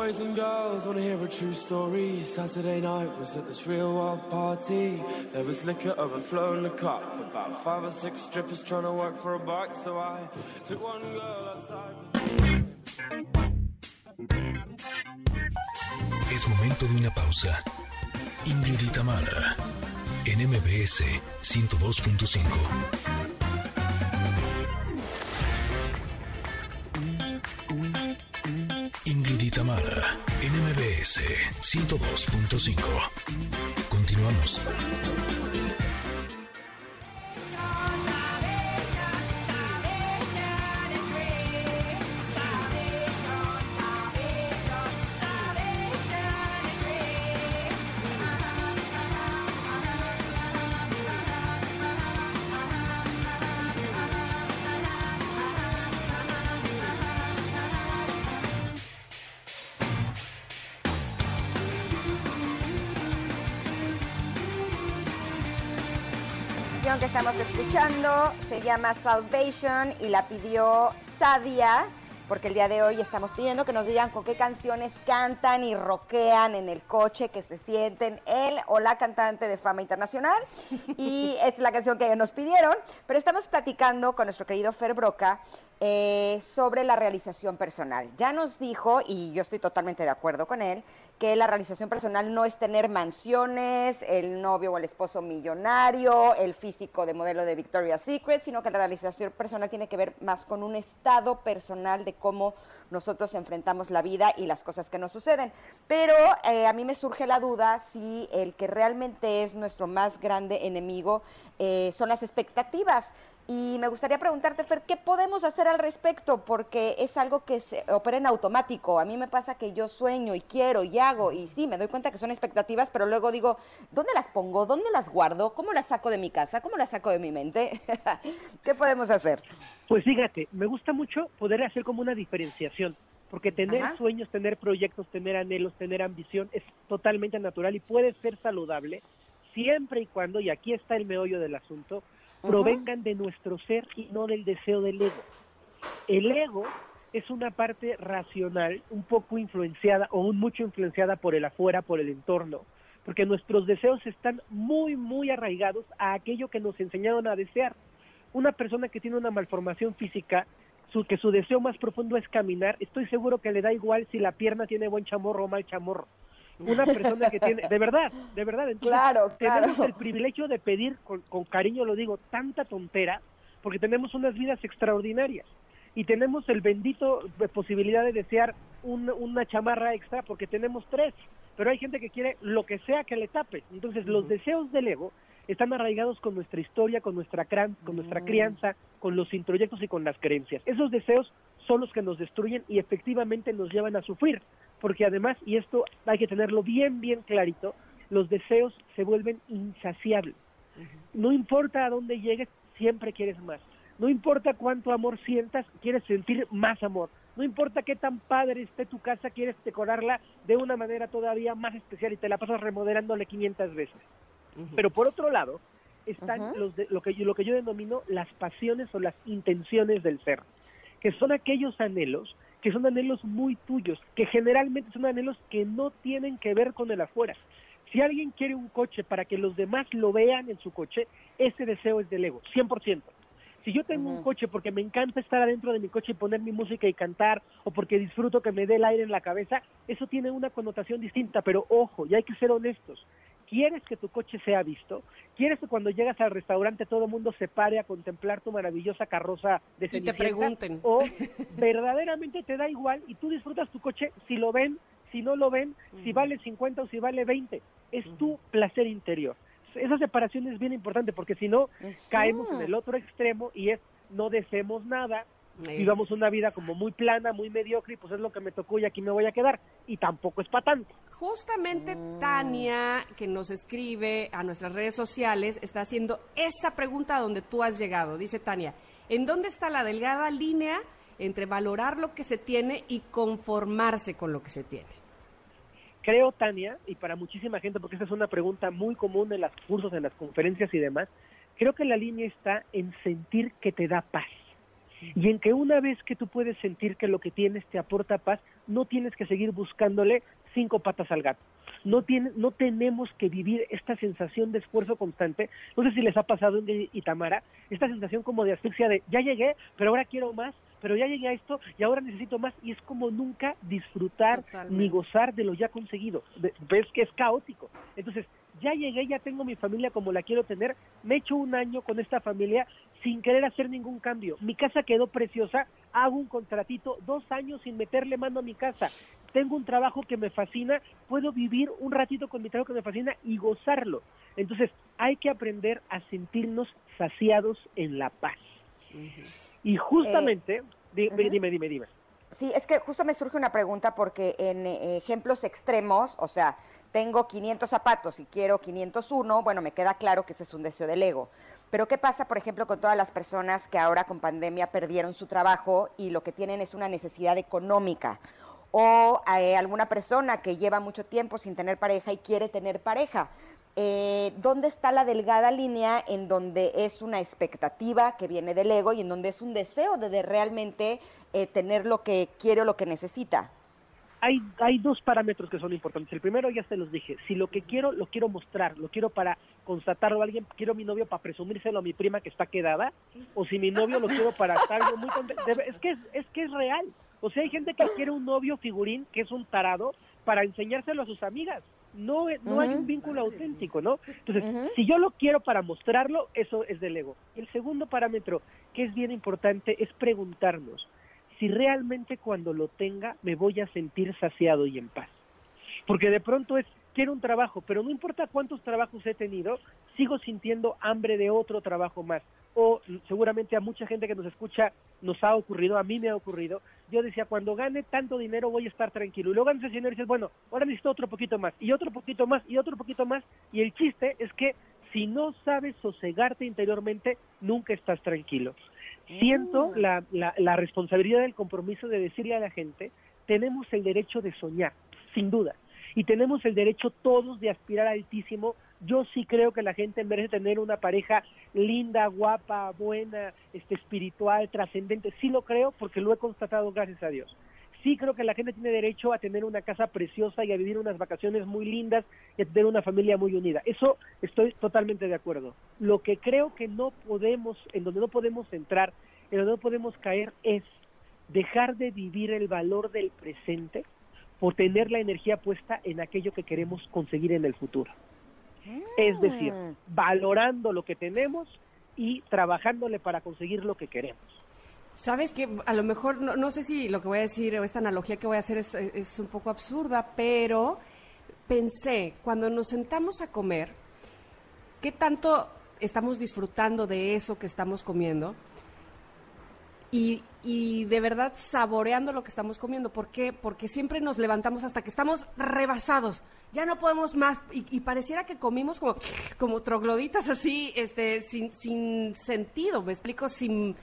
Boys and girls wanna hear a true story. Saturday night was at this real wild party. There was liquor overflowing the cup. About five or six strippers trying to work for a buck. So I took one girl outside. Es momento de una pausa. Ingrid y Tamara, en MBS 102.5. 102.5. Continuamos. Estamos escuchando se llama Salvation y la pidió Sadia, porque el día de hoy estamos pidiendo que nos digan con qué canciones cantan y rockean en el coche, que se sienten él o la cantante de fama internacional. (laughs) Y es la canción que nos pidieron, pero estamos platicando con nuestro querido Fer Broca eh, sobre la realización personal. Ya nos dijo, y yo estoy totalmente de acuerdo con él, que la realización personal no es tener mansiones, el novio o el esposo millonario, el físico de modelo de Victoria's Secret, sino que la realización personal tiene que ver más con un estado personal de cómo nosotros enfrentamos la vida y las cosas que nos suceden. Pero eh, a mí me surge la duda si el que realmente es nuestro más grande enemigo eh, son las expectativas. Y me gustaría preguntarte, Fer, ¿qué podemos hacer al respecto? Porque es algo que se opera en automático. A mí me pasa que yo sueño y quiero y hago, y sí, me doy cuenta que son expectativas, pero luego digo, ¿dónde las pongo? ¿Dónde las guardo? ¿Cómo las saco de mi casa? ¿Cómo las saco de mi mente? (laughs) ¿Qué podemos hacer? Pues fíjate, me gusta mucho poder hacer como una diferenciación, porque tener Ajá. sueños, tener proyectos, tener anhelos, tener ambición es totalmente natural y puede ser saludable siempre y cuando, y aquí está el meollo del asunto, provengan de nuestro ser y no del deseo del ego. El ego es una parte racional, un poco influenciada o un mucho influenciada por el afuera, por el entorno, porque nuestros deseos están muy, muy arraigados a aquello que nos enseñaron a desear. Una persona que tiene una malformación física, su, que su deseo más profundo es caminar, estoy seguro que le da igual si la pierna tiene buen chamorro o mal chamorro. Una persona que tiene, de verdad, de verdad, entonces, Claro, tenemos claro. el privilegio de pedir, con, con cariño lo digo, tanta tontera, porque tenemos unas vidas extraordinarias y tenemos el bendito de posibilidad de desear un- una chamarra extra porque tenemos tres, pero hay gente que quiere lo que sea que le tape. Entonces los deseos del ego están arraigados con nuestra historia, con nuestra, cran- con nuestra crianza, con los introyectos y con las creencias. Esos deseos son los que nos destruyen y efectivamente nos llevan a sufrir, porque además, y esto hay que tenerlo bien, bien clarito, los deseos se vuelven insaciables. No importa a dónde llegues, siempre quieres más. No importa cuánto amor sientas, quieres sentir más amor. No importa qué tan padre esté tu casa, quieres decorarla de una manera todavía más especial y te la pasas remodelándole 500 veces. Pero por otro lado, están los de- lo, que, yo- lo que yo denomino las pasiones o las intenciones del ser, que son aquellos anhelos, que son anhelos muy tuyos, que generalmente son anhelos que no tienen que ver con el afuera. Si alguien quiere un coche para que los demás lo vean en su coche, ese deseo es del ego, 100%. Si yo tengo un coche porque me encanta estar adentro de mi coche y poner mi música y cantar, o porque disfruto que me dé el aire en la cabeza, eso tiene una connotación distinta, pero ojo, y hay que ser honestos. ¿Quieres que tu coche sea visto? ¿Quieres que cuando llegas al restaurante todo el mundo se pare a contemplar tu maravillosa carroza de Y te pregunten. O (laughs) verdaderamente te da igual y tú disfrutas tu coche si lo ven, si no lo ven, si vale 50 o si vale 20. Es tu placer interior. Esa separación es bien importante porque si no, caemos en el otro extremo y es no deseemos nada, Es- vivamos una vida como muy plana, muy mediocre y pues es lo que me tocó y aquí me voy a quedar. Y tampoco es para tanto. Justamente Tania, que nos escribe a nuestras redes sociales, está haciendo esa pregunta a donde tú has llegado. Dice Tania, ¿en dónde está la delgada línea entre valorar lo que se tiene y conformarse con lo que se tiene? Creo, Tania, y para muchísima gente, porque esta es una pregunta muy común en los cursos, en las conferencias y demás, creo que la línea está en sentir que te da paz. Y en que una vez que tú puedes sentir que lo que tienes te aporta paz, no tienes que seguir buscándole cinco patas al gato. No, tiene, no tenemos que vivir esta sensación de esfuerzo constante. No sé si les ha pasado en Itamara, esta sensación como de asfixia de ya llegué, pero ahora quiero más, pero ya llegué a esto y ahora necesito más. Y es como nunca disfrutar Totalmente. ni gozar de lo ya conseguido. Ves que es caótico. Entonces, ya llegué, ya tengo mi familia como la quiero tener. Me he hecho un año con esta familia sin querer hacer ningún cambio. Mi casa quedó preciosa, hago un contratito, dos años sin meterle mano a mi casa. Tengo un trabajo que me fascina, puedo vivir un ratito con mi trabajo que me fascina y gozarlo. Entonces, hay que aprender a sentirnos saciados en la paz. Y justamente, di- ujú. dime, dime, dime. Sí, es que justo me surge una pregunta porque en eh, ejemplos extremos, o sea, tengo 500 zapatos y quiero 501, bueno, me queda claro que ese es un deseo del ego. Pero ¿qué pasa, por ejemplo, con todas las personas que ahora con pandemia perdieron su trabajo y lo que tienen es una necesidad económica? O eh, alguna persona que lleva mucho tiempo sin tener pareja y quiere tener pareja. Eh, ¿Dónde está la delgada línea en donde es una expectativa que viene del ego y en donde es un deseo de, realmente eh, tener lo que quiere o lo que necesita? Hay, hay dos parámetros que son importantes. El primero ya se los dije, si lo que quiero, lo quiero mostrar, lo quiero para constatarlo a alguien, quiero mi novio para presumírselo a mi prima que está quedada, o si mi novio lo quiero para estar yo muy contento. Es que es, es que es real. O sea, hay gente que quiere un novio figurín, que es un tarado, para enseñárselo a sus amigas. No, no hay un vínculo auténtico, ¿no? Entonces, si yo lo quiero para mostrarlo, eso es del ego. Y el segundo parámetro, que es bien importante, es preguntarnos si realmente cuando lo tenga me voy a sentir saciado y en paz. Porque de pronto es, quiero un trabajo, pero no importa cuántos trabajos he tenido, sigo sintiendo hambre de otro trabajo más. O seguramente a mucha gente que nos escucha nos ha ocurrido, a mí me ha ocurrido. Yo decía, cuando gane tanto dinero voy a estar tranquilo. Y luego ganas ese dinero y dices, bueno, ahora necesito otro poquito más, y otro poquito más, y otro poquito más. Y el chiste es que si no sabes sosegarte interiormente, nunca estás tranquilo. Siento Mm. la, la, la responsabilidad del compromiso de decirle a la gente, tenemos el derecho de soñar, sin duda, y tenemos el derecho todos de aspirar altísimo. Yo sí creo que la gente merece tener una pareja linda, guapa, buena, este, espiritual, trascendente. Sí lo creo porque lo he constatado, gracias a Dios. Sí creo que la gente tiene derecho a tener una casa preciosa y a vivir unas vacaciones muy lindas y a tener una familia muy unida. Eso estoy totalmente de acuerdo. Lo que creo que no podemos, en donde no podemos entrar, en donde no podemos caer es dejar de vivir el valor del presente por tener la energía puesta en aquello que queremos conseguir en el futuro. Es decir, Mm. valorando lo que tenemos y trabajándole para conseguir lo que queremos. Sabes que a lo mejor, no, no sé si lo que voy a decir o esta analogía que voy a hacer es, es un poco absurda, pero pensé, cuando nos sentamos a comer, ¿qué tanto estamos disfrutando de eso que estamos comiendo? y, y de verdad saboreando lo que estamos comiendo. ¿Por qué? Porque siempre nos levantamos hasta que estamos rebasados. Ya no podemos más. Y, pareciera que comimos como, como trogloditas así, este, sin, sin sentido, me explico, sin,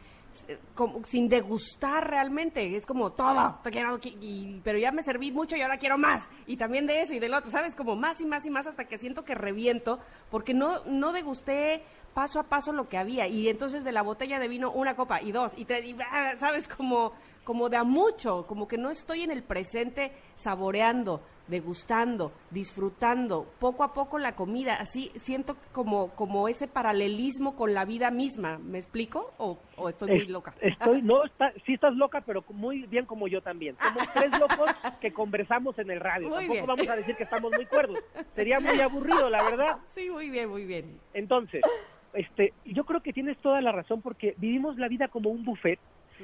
sin degustar realmente. Es como todo, te quiero, qui- y- pero ya me serví mucho y ahora quiero más. Y también de eso y del otro, ¿sabes? Como más y más y más hasta que siento que reviento, porque no, no degusté paso a paso lo que había. Y entonces de la botella de vino una copa y dos y tres, y, ah, ¿sabes? Como, como de a mucho, como que no estoy en el presente saboreando, degustando, disfrutando poco a poco la comida. Así siento como, como ese paralelismo con la vida misma. ¿Me explico? ¿O, o estoy muy loca? Estoy, no, está, sí estás loca, pero muy bien como yo también. Somos (laughs) tres locos que conversamos en el radio. Muy Tampoco bien. vamos a decir que estamos muy cuerdos. Sería muy aburrido, la verdad. (laughs) Sí, muy bien, muy bien. Entonces, este, yo creo que tienes toda la razón porque vivimos la vida como un buffet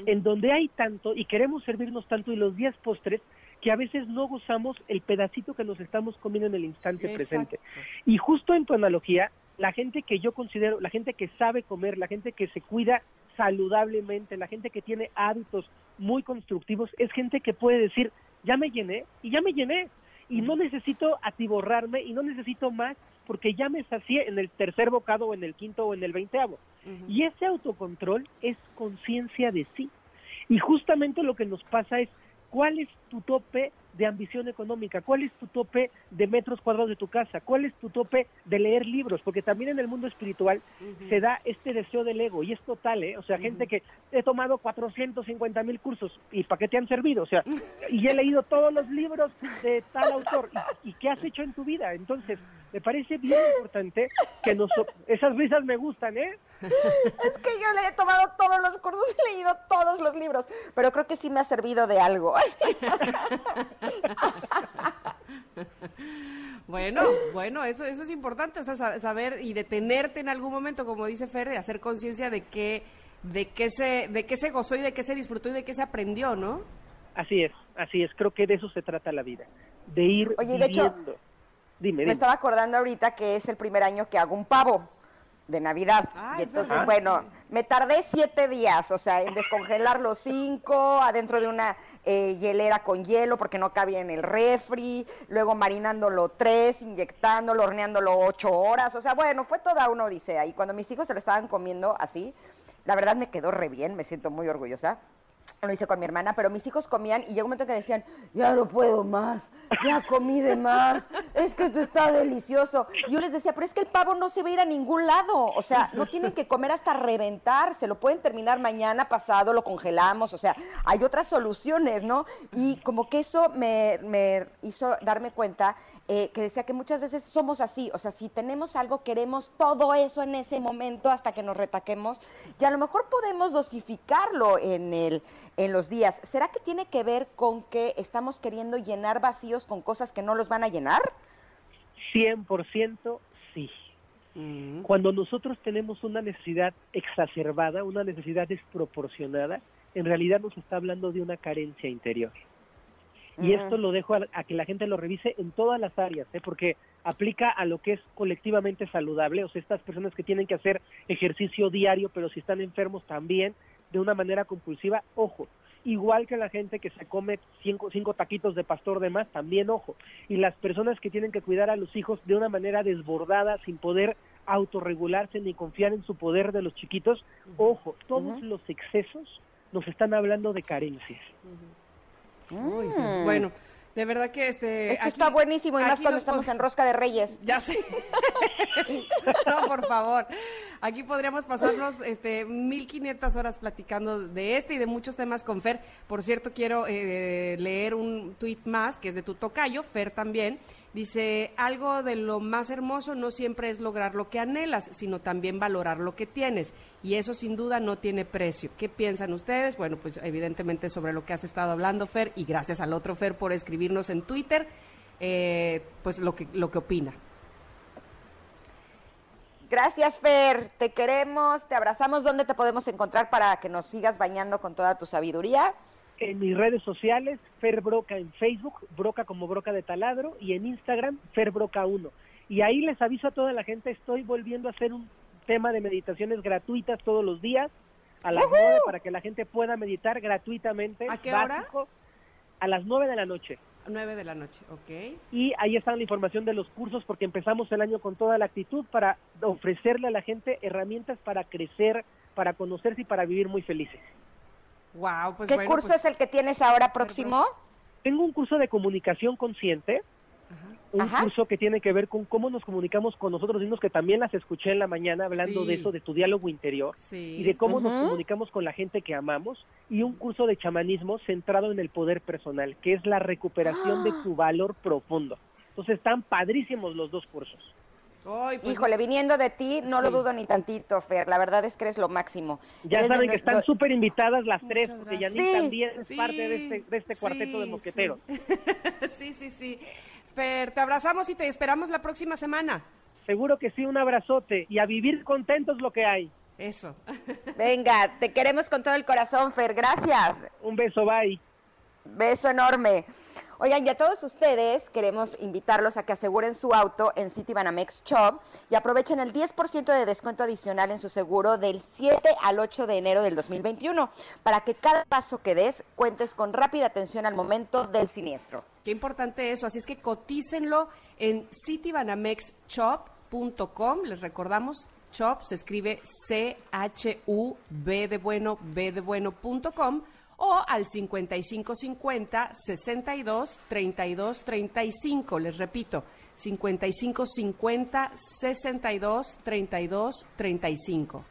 en donde hay tanto y queremos servirnos tanto y los días postres que a veces no gozamos el pedacito que nos estamos comiendo en el instante presente. Y justo en tu analogía, la gente que yo considero, la gente que sabe comer, la gente que se cuida saludablemente, la gente que tiene hábitos muy constructivos, es gente que puede decir, ya me llené y ya me llené y no necesito atiborrarme y no necesito más porque ya me sacié en el tercer bocado o en el quinto o en el veinteavo. Y ese autocontrol es conciencia de sí. Y justamente lo que nos pasa es, ¿cuál es tu tope de ambición económica? ¿Cuál es tu tope de metros cuadrados de tu casa? ¿Cuál es tu tope de leer libros? Porque también en el mundo espiritual se da este deseo del ego y es total, ¿eh? O sea, gente que he tomado 450 mil cursos y ¿para qué te han servido? O sea, y he leído todos los libros de tal autor. ¿Y, y qué has hecho en tu vida? Entonces, me parece bien importante que nos... Esas risas me gustan, ¿eh? Es que yo le he tomado todos los cursos, he leído todos los libros, pero creo que sí me ha servido de algo. Bueno, bueno, eso, eso es importante, o sea, sa- saber y detenerte en algún momento, como dice Fer, y hacer conciencia de qué, de qué se, de qué se gozó y de qué se disfrutó y de qué se aprendió, ¿no? Así es, así es. Creo que de eso se trata la vida, de ir Oye, de hecho, viviendo. Dime, Me dime. estaba acordando ahorita que es el primer año que hago un pavo de Navidad. Ah, y es entonces, verdad. bueno, me tardé siete días, o sea, en descongelar los cinco, adentro de una eh, hielera con hielo porque no cabía en el refri, luego marinándolo tres, inyectándolo, horneándolo ocho horas, o sea, bueno, fue toda una odisea. Y cuando mis hijos se lo estaban comiendo así, la verdad me quedó re bien, me siento muy orgullosa. Lo hice con mi hermana, pero mis hijos comían y llegó un momento que decían, ya no puedo más, ya comí de más, es que esto está delicioso. Y yo les decía, pero es que el pavo no se va a ir a ningún lado, o sea, no tienen que comer hasta reventar, se lo pueden terminar mañana pasado, lo congelamos, o sea, hay otras soluciones, ¿no? Y como que eso me, me hizo darme cuenta eh, que decía que muchas veces somos así, o sea, si tenemos algo, queremos todo eso en ese momento hasta que nos retaquemos, y a lo mejor podemos dosificarlo en, el, en los días. ¿Será que tiene que ver con que estamos queriendo llenar vacíos con cosas que no los van a llenar? 100% sí. Cuando nosotros tenemos una necesidad exacerbada, una necesidad desproporcionada, en realidad nos está hablando de una carencia interior. Y esto lo dejo a, a que la gente lo revise en todas las áreas, ¿eh? porque aplica a lo que es colectivamente saludable, o sea, estas personas que tienen que hacer ejercicio diario, pero si están enfermos también, de una manera compulsiva, ojo. Igual que la gente que se come cinco, cinco taquitos de pastor de más, también ojo. Y las personas que tienen que cuidar a los hijos de una manera desbordada, sin poder autorregularse ni confiar en su poder de los chiquitos, ojo, todos los excesos nos están hablando de carencias. Uy. Mm. Bueno, de verdad que este... Esto aquí- está buenísimo y más cuando estamos en Rosca de Reyes. (laughs) Ya sé. (laughs) no, por favor. Aquí podríamos pasarnos este 1500 horas platicando de este y de muchos temas con Fer. Por cierto, quiero eh, leer un tuit más que es de tu tocayo, Fer también. Dice, algo de lo más hermoso no siempre es lograr lo que anhelas, sino también valorar lo que tienes. Y eso sin duda no tiene precio. ¿Qué piensan ustedes? Bueno, pues evidentemente sobre lo que has estado hablando, Fer, y gracias al otro Fer por escribirnos en Twitter, eh, pues lo que, lo que opina. Gracias, Fer. Te queremos, te abrazamos. ¿Dónde te podemos encontrar para que nos sigas bañando con toda tu sabiduría? En mis redes sociales, Fer Broca en Facebook, Broca como Broca de Taladro, y en Instagram, Fer Broca 1. Y ahí les aviso a toda la gente, estoy volviendo a hacer un tema de meditaciones gratuitas todos los días. a las 9 para que la gente pueda meditar gratuitamente. ¿A qué hora? básico, A las 9 de la noche. 9 de la noche, ok. Y ahí está la información de los cursos porque empezamos el año con toda la actitud para ofrecerle a la gente herramientas para crecer, para conocerse y para vivir muy felices. Wow, pues ¿Qué bueno, curso pues- es el que tienes ahora próximo? Tengo un curso de comunicación consciente, un Ajá. curso que tiene que ver con cómo nos comunicamos con nosotros mismos, que también las escuché en la mañana hablando Sí. de eso, de tu diálogo interior Sí. y de cómo nos comunicamos con la gente que amamos, y un curso de chamanismo centrado en el poder personal, que es la recuperación de tu valor profundo. Entonces están padrísimos los dos cursos. Ay, pues, Híjole, viniendo de ti, no lo dudo ni tantito, Fer. La verdad es que eres lo máximo. Ya Eres de saben que están súper invitadas las tres, Muchas porque. Yanin Sí. también es Sí, parte de este, de este cuarteto de. Sí. (laughs) sí, sí, sí. Fer, te abrazamos y te esperamos la próxima semana. Seguro que sí, un abrazote y a vivir contentos lo que hay. Eso. (laughs) Venga, te queremos con todo el corazón, Fer. Gracias. Un beso, bye. Beso enorme. Oigan, y a todos ustedes queremos invitarlos a que aseguren su auto en Citibanamex Shop y aprovechen el 10% de descuento adicional en su seguro del 7 al 8 de enero del 2021 para que cada paso que des cuentes con rápida atención al momento del siniestro. Qué importante eso. Así es que cotícenlo en citibanamex.shop.com. Les recordamos, shop se escribe C-H-U-B de bueno, B de bueno.com o al 5550 62 32 35. Les repito, 5550 62 32 35.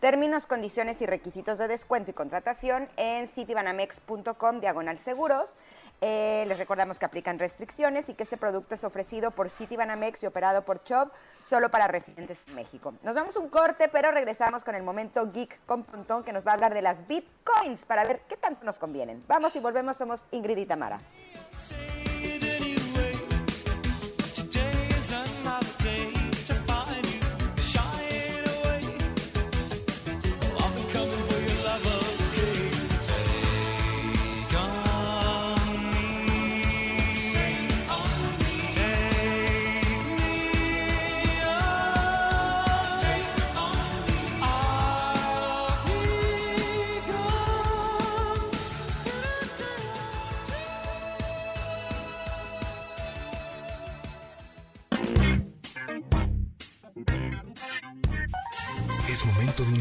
Términos, condiciones y requisitos de descuento y contratación en citibanamex.com diagonal seguros. Eh, les recordamos que aplican restricciones y que este producto es ofrecido por Citibanamex y operado por Chop solo para residentes en México. Nos damos un corte, pero regresamos con el momento Geek con Pontón que nos va a hablar de las Bitcoins para ver qué tanto nos convienen. Vamos y volvemos, somos Ingrid y Tamara.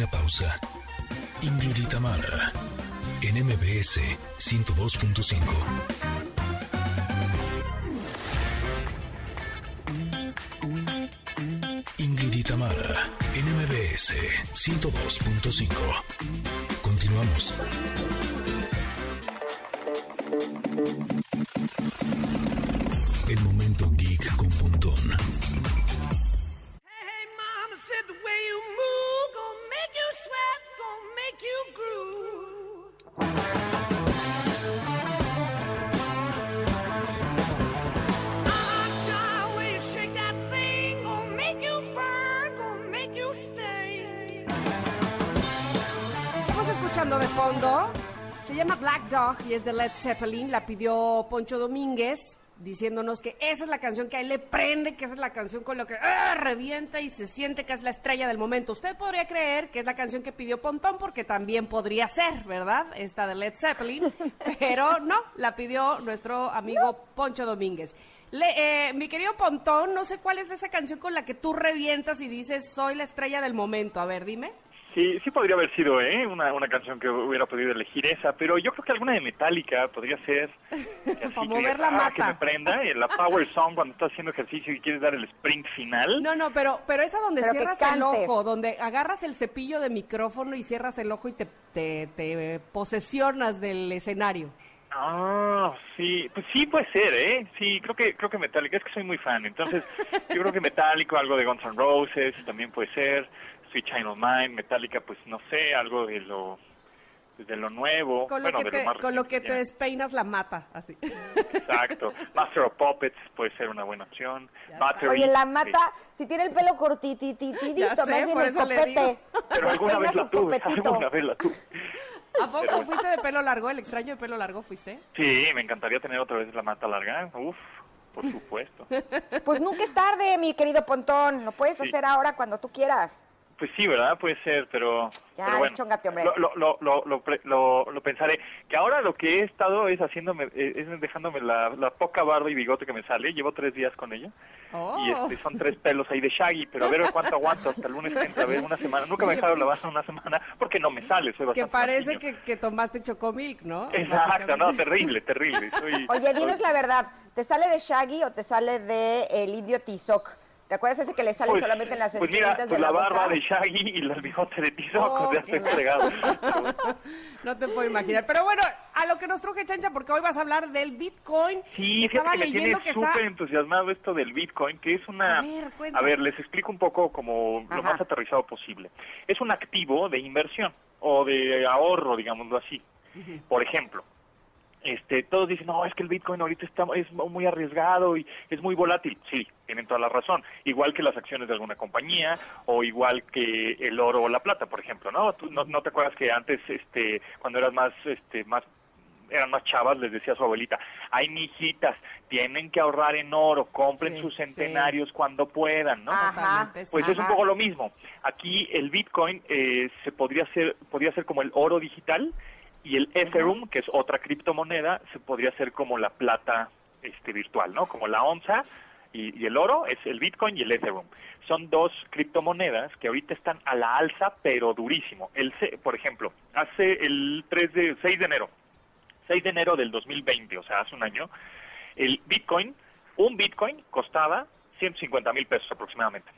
Una pausa. Ingrid y Tamara, en MBS 102.5. Ingrid y Tamara, en MBS 102.5. Continuamos. El momento geek con Pontón. Llama Black Dog y es de Led Zeppelin. La pidió Poncho Domínguez diciéndonos que esa es la canción que a él le prende, que esa es la canción con la que ¡ah! revienta y se siente que es la estrella del momento. Usted podría creer que es la canción que pidió Pontón porque también podría ser, ¿verdad? Esta de Led Zeppelin. (laughs) Pero no, la pidió nuestro amigo Poncho Domínguez. Le- eh, mi querido Pontón, no sé cuál es esa canción con la que tú revientas y dices soy la estrella del momento. A ver, dime. Sí, sí podría haber sido ¿eh? una, una canción que hubiera podido elegir esa, pero yo creo que alguna de Metallica podría ser. que así (laughs) Pa' que mover la "Ah, mata". Que me prenda, eh, la Power Song cuando estás haciendo ejercicio y quieres dar el sprint final. No, no, pero, pero esa donde Pero cierras el ojo, donde agarras el cepillo de micrófono y cierras el ojo y te, te, te posesionas del escenario. Ah, sí, pues sí puede ser, ¿eh? Sí, creo que creo que Metallica, es que soy muy fan, entonces yo creo que (laughs) Metallica, algo de Guns N' Roses también puede ser, Sweet Child of Mine, Metallica, pues no sé, algo de lo de lo nuevo, Con lo, bueno, que, de lo te, más con lo que te despeinas la mata, así. Exacto. Master of Puppets puede ser una buena opción. Battery, Oye, la sí. mata, si tiene el pelo cortitititito, más bien el copete. Pero alguna vez la tuve, (laughs) alguna vez la tuve. ¿A poco fuiste de pelo largo? ¿El extraño de pelo largo fuiste? Sí, me encantaría tener otra vez la mata larga. Uf, por supuesto. Pues nunca es tarde, mi querido Pontón. Lo puedes Sí. hacer ahora cuando tú quieras. Pues sí, ¿verdad? Puede ser, pero... Ya, pero bueno, deschóngate, hombre. Lo, lo, lo, lo, pensaré. Que ahora lo que he estado es haciéndome, eh, es dejándome la, la poca barba y bigote que me sale. Llevo tres días con ella. Oh. Y este, son tres pelos ahí de Shaggy, pero a ver cuánto aguanto hasta el lunes que entra, a ver, una semana. Nunca me he dejado lavar una semana porque no me sale, soy Que parece que, que tomaste chocomilk, ¿no? Exacto, no, terrible, terrible. Soy, Oye, dinos soy- la verdad, ¿te sale de Shaggy o te sale de el indio Tizoc? ¿Te acuerdas ese que le sale Pues, solamente en las pues mira, de pues la, boca? barba de Shaggy y el bigote de Tizoc, Oh, estoy fregado. (laughs) No te puedo imaginar. Pero bueno, a lo que nos truje, Chancha, porque hoy vas a hablar del Bitcoin. Sí, Estaba que me tiene leyendo que está... súper entusiasmado esto del Bitcoin, que es una... A ver, cuéntame. A ver, les explico un poco como Ajá. lo más aterrizado posible. Es un activo de inversión o de ahorro, digámoslo así. Por ejemplo, este, todos dicen, no, es que el Bitcoin ahorita está, es muy arriesgado y es muy volátil. Sí, tienen toda la razón. Igual que las acciones de alguna compañía o igual que el oro o la plata, por ejemplo, ¿no? ¿Tú no, no te acuerdas que antes, este, cuando eras más, este, más eran más chavas, les decía a su abuelita, ay, mijitas, tienen que ahorrar en oro, compren Sí, sus sí. centenarios cuando puedan, ¿no? Ajá. Pues es un poco lo mismo. Aquí el Bitcoin eh, se podría hacer, podría ser como el oro digital y el Ethereum, que es otra criptomoneda, se podría hacer como la plata este virtual, ¿no? Como la onza y, y el oro es el Bitcoin y el Ethereum. Son dos criptomonedas que ahorita están a la alza, pero durísimo. El, por ejemplo, hace el 3 de 6 de enero, 6 de enero del 2020, o sea, hace un año, el Bitcoin, un Bitcoin costaba 150 mil pesos aproximadamente.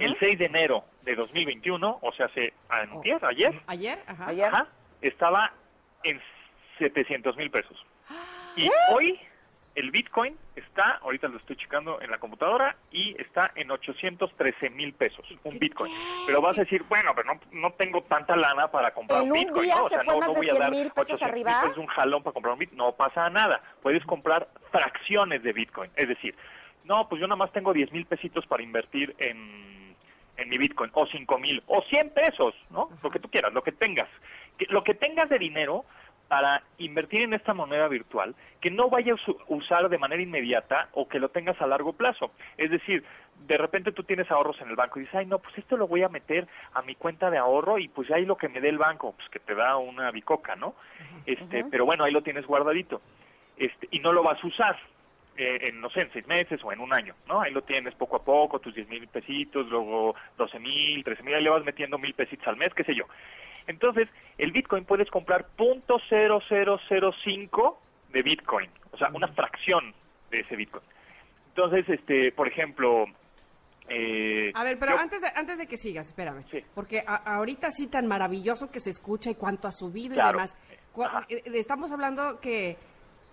El 6 de enero de 2021, o sea, hace antier, ayer, Ayer, ajá. Ayer. ajá, estaba en 700 mil pesos. (gasps) Y hoy el Bitcoin está, ahorita lo estoy checando en la computadora, y está en 813 mil pesos, un Bitcoin. Pero vas a decir, bueno, pero no, no tengo tanta lana para comprar En un un Bitcoin, día ¿no? O se sea, fue no, más no de voy a 100 dar mil pesos 800 mil arriba. pesos un jalón para comprar un Bitcoin. No pasa nada. Puedes comprar fracciones de Bitcoin. Es decir, no, pues yo nada más tengo 10 mil pesitos para invertir en, en mi Bitcoin, o 5 mil, o 100 pesos, ¿no? Lo que tú quieras, lo que tengas. Que- lo que tengas de dinero para invertir en esta moneda virtual que no vayas a usar de manera inmediata o que lo tengas a largo plazo. Es decir, de repente tú tienes ahorros en el banco y dices, ay, no, pues esto lo voy a meter a mi cuenta de ahorro y pues ahí lo que me dé el banco, pues que te da una bicoca, ¿no? Este, pero bueno, ahí lo tienes guardadito. Este, y no lo vas a usar eh, en, no sé, en seis meses o en un año, ¿no? Ahí lo tienes poco a poco, tus 10 mil pesitos, luego 12 mil, 13 mil, ahí le vas metiendo mil pesitos al mes, qué sé yo. Entonces, el Bitcoin puedes comprar .0005 de Bitcoin, o sea, una fracción de ese Bitcoin. Entonces, este, por ejemplo, eh, A ver, pero yo- antes, de, antes de que sigas, espérame. Sí. Porque a- ahorita sí tan maravilloso que se escucha y cuánto ha subido y demás. Cu- Ajá. eh, Estamos hablando que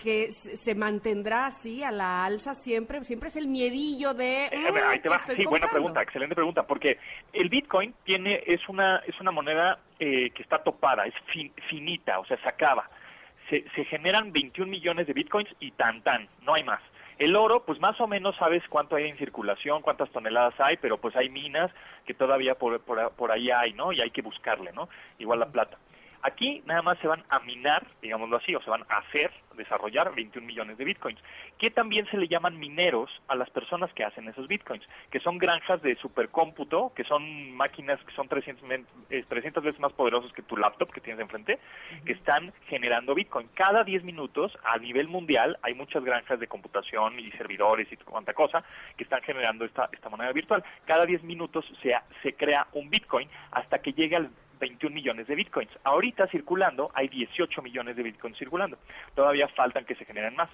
que se mantendrá así a la alza siempre, siempre es el miedillo de Eh, "Mm, ahí te ¿qué va. Sí, buena comprando?". pregunta, excelente pregunta, porque el Bitcoin tiene es una es una moneda eh, que está topada, es fin- finita, o sea, se acaba. Se, se generan 21 millones de Bitcoins y tan tan, no hay más. El oro, pues más o menos sabes cuánto hay en circulación, cuántas toneladas hay, pero pues hay minas que todavía por, por, por ahí hay, ¿no? Y hay que buscarle, ¿no? Igual la plata. Aquí nada más se van a minar, digámoslo así, o se van a hacer, desarrollar 21 millones de bitcoins, que también se le llaman mineros a las personas que hacen esos bitcoins, que son granjas de supercómputo, que son máquinas que son 300, men- eh, 300 veces más poderosos que tu laptop que tienes enfrente, que están generando bitcoin. Cada 10 minutos, a nivel mundial, hay muchas granjas de computación y servidores y cuanta cosa que están generando esta, esta moneda virtual. Cada 10 minutos se, se crea un bitcoin hasta que llegue al 21 millones de bitcoins. Ahorita circulando hay 18 millones de bitcoins circulando. Todavía faltan que se generen más.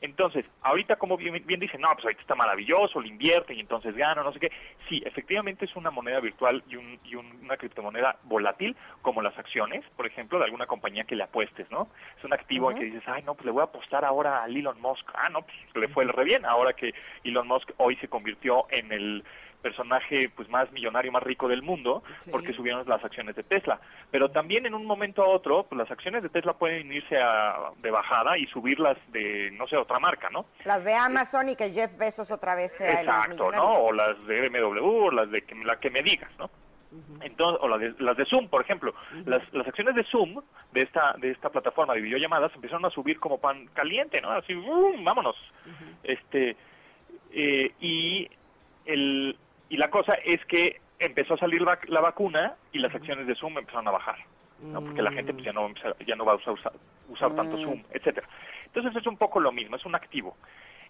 Entonces, ahorita como bien, bien dicen, no, pues ahorita está maravilloso, lo invierte y entonces gana, no sé qué. Sí, efectivamente es una moneda virtual y, un- y un- una criptomoneda volátil, como las acciones, por ejemplo, de alguna compañía que le apuestes, ¿no? Es un activo en que dices, ay, no, pues le voy a apostar ahora a Elon Musk. Ah, no, pues le fue re bien, ahora que Elon Musk hoy se convirtió en el personaje pues más millonario, más rico del mundo, Sí. porque subieron las acciones de Tesla. Pero también en un momento a otro, pues las acciones de Tesla pueden irse a, de bajada y subirlas de, no sé, otra marca, ¿no? Las de Amazon y que Jeff Bezos otra vez sea el más Exacto. ¿no? O las de BMW, o las de que, la que me digas, ¿no? Entonces, o las de, las de Zoom, por ejemplo. las, las acciones de Zoom, de esta, de esta plataforma de videollamadas, empezaron a subir como pan caliente, ¿no? Así, ¡bum! vámonos. Este, eh, y, el, y la cosa es que empezó a salir la, la vacuna y las acciones de Zoom empezaron a bajar, ¿no? Porque la gente pues, ya no, va a empezar- ya no va a usar, usar, usar tanto Zoom, etcétera. Entonces es un poco lo mismo, es un activo.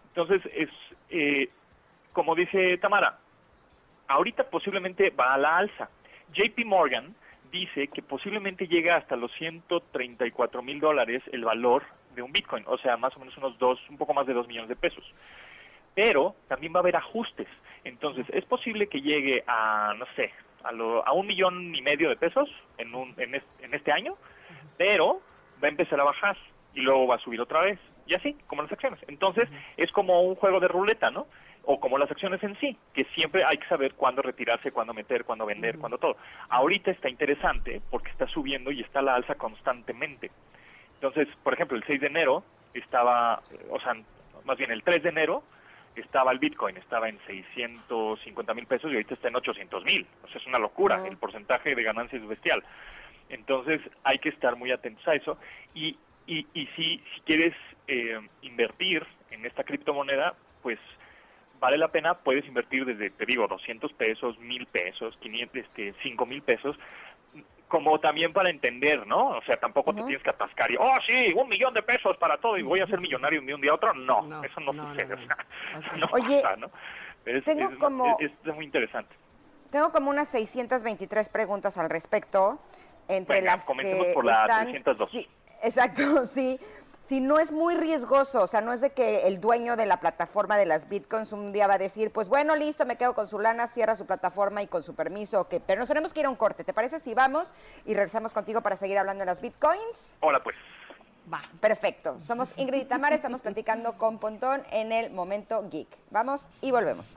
Entonces es, eh, como dice Tamara, ahorita posiblemente va a la alza. JP Morgan dice que posiblemente llega hasta los 134 mil dólares el valor de un Bitcoin, o sea, más o menos unos dos, un poco más de dos millones de pesos. Pero también va a haber ajustes. Entonces, es posible que llegue a, no sé, a, lo- a un millón y medio de pesos en, un, en, es- en este año, pero va a empezar a bajar y luego va a subir otra vez. Y así, como las acciones. Entonces, es como un juego de ruleta, ¿no? O como las acciones en sí, que siempre hay que saber cuándo retirarse, cuándo meter, cuándo vender, cuándo todo. Ahorita está interesante porque está subiendo y está a la alza constantemente. Entonces, por ejemplo, el 6 de enero estaba, eh, o sea, más bien el 3 de enero estaba el Bitcoin, estaba en 650 mil pesos y ahorita está en 800 mil. O sea, es una locura, el porcentaje de ganancia es bestial. Entonces, hay que estar muy atentos a eso. Y, y, y si, si quieres eh, invertir en esta criptomoneda, pues vale la pena, puedes invertir desde, te digo, 200 pesos, 1000 pesos, 500, este, 5 mil pesos, como también para entender, ¿no? O sea, tampoco te tienes que atascar y, oh, sí, un millón de pesos para todo y voy a ser millonario de un día a otro. No, No, eso no, no, sucede, no, o sea, (laughs) no. Oye, pasa, ¿no? Es, tengo es- como- es- es muy interesante. Tengo como unas 623 preguntas al respecto. Entre Venga, las comencemos que por la están- 302. Sí, (laughs) exacto, sí. Si no es muy riesgoso, o sea, no es de que el dueño de la plataforma de las bitcoins un día va a decir, pues bueno, listo, me quedo con su lana, cierra su plataforma y con su permiso, ok. Pero nos tenemos que ir a un corte. ¿Te parece si vamos y regresamos contigo para seguir hablando de las bitcoins? Hola, pues. Va. Perfecto. Somos Ingrid y Tamara, estamos platicando con Pontón en el Momento Geek. Vamos y volvemos.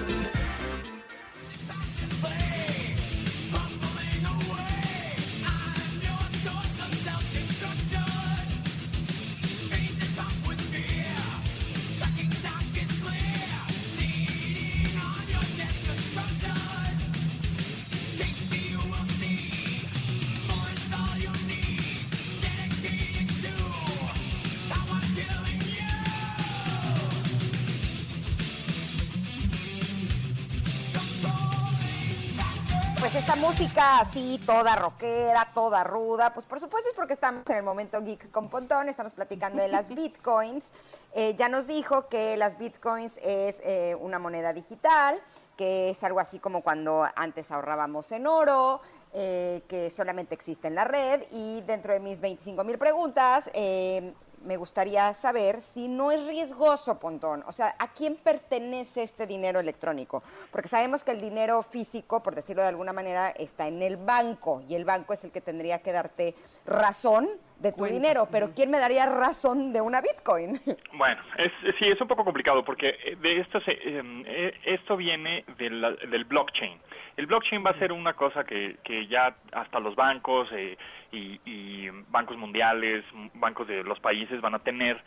Música así, toda rockera, toda ruda, pues por supuesto es porque estamos en el momento geek con Pontón, estamos platicando de las (laughs) bitcoins. Eh, ya nos dijo que las bitcoins es eh, una moneda digital, que es algo así como cuando antes ahorrábamos en oro, eh, que solamente existe en la red. Y dentro de mis 25 mil preguntas, eh, me gustaría saber si no es riesgoso, Pontón. O sea, ¿a quién pertenece este dinero electrónico? Porque sabemos que el dinero físico, por decirlo de alguna manera, está en el banco y el banco es el que tendría que darte razón de tu Cuenta. dinero. Pero ¿quién me daría razón de una Bitcoin? (laughs) Bueno, es, sí, es un poco complicado porque eh, de esto, se, eh, eh, esto viene de la- del blockchain. El blockchain va a ser una cosa que, que ya hasta los bancos eh, y, y bancos mundiales, bancos de los países van a tener,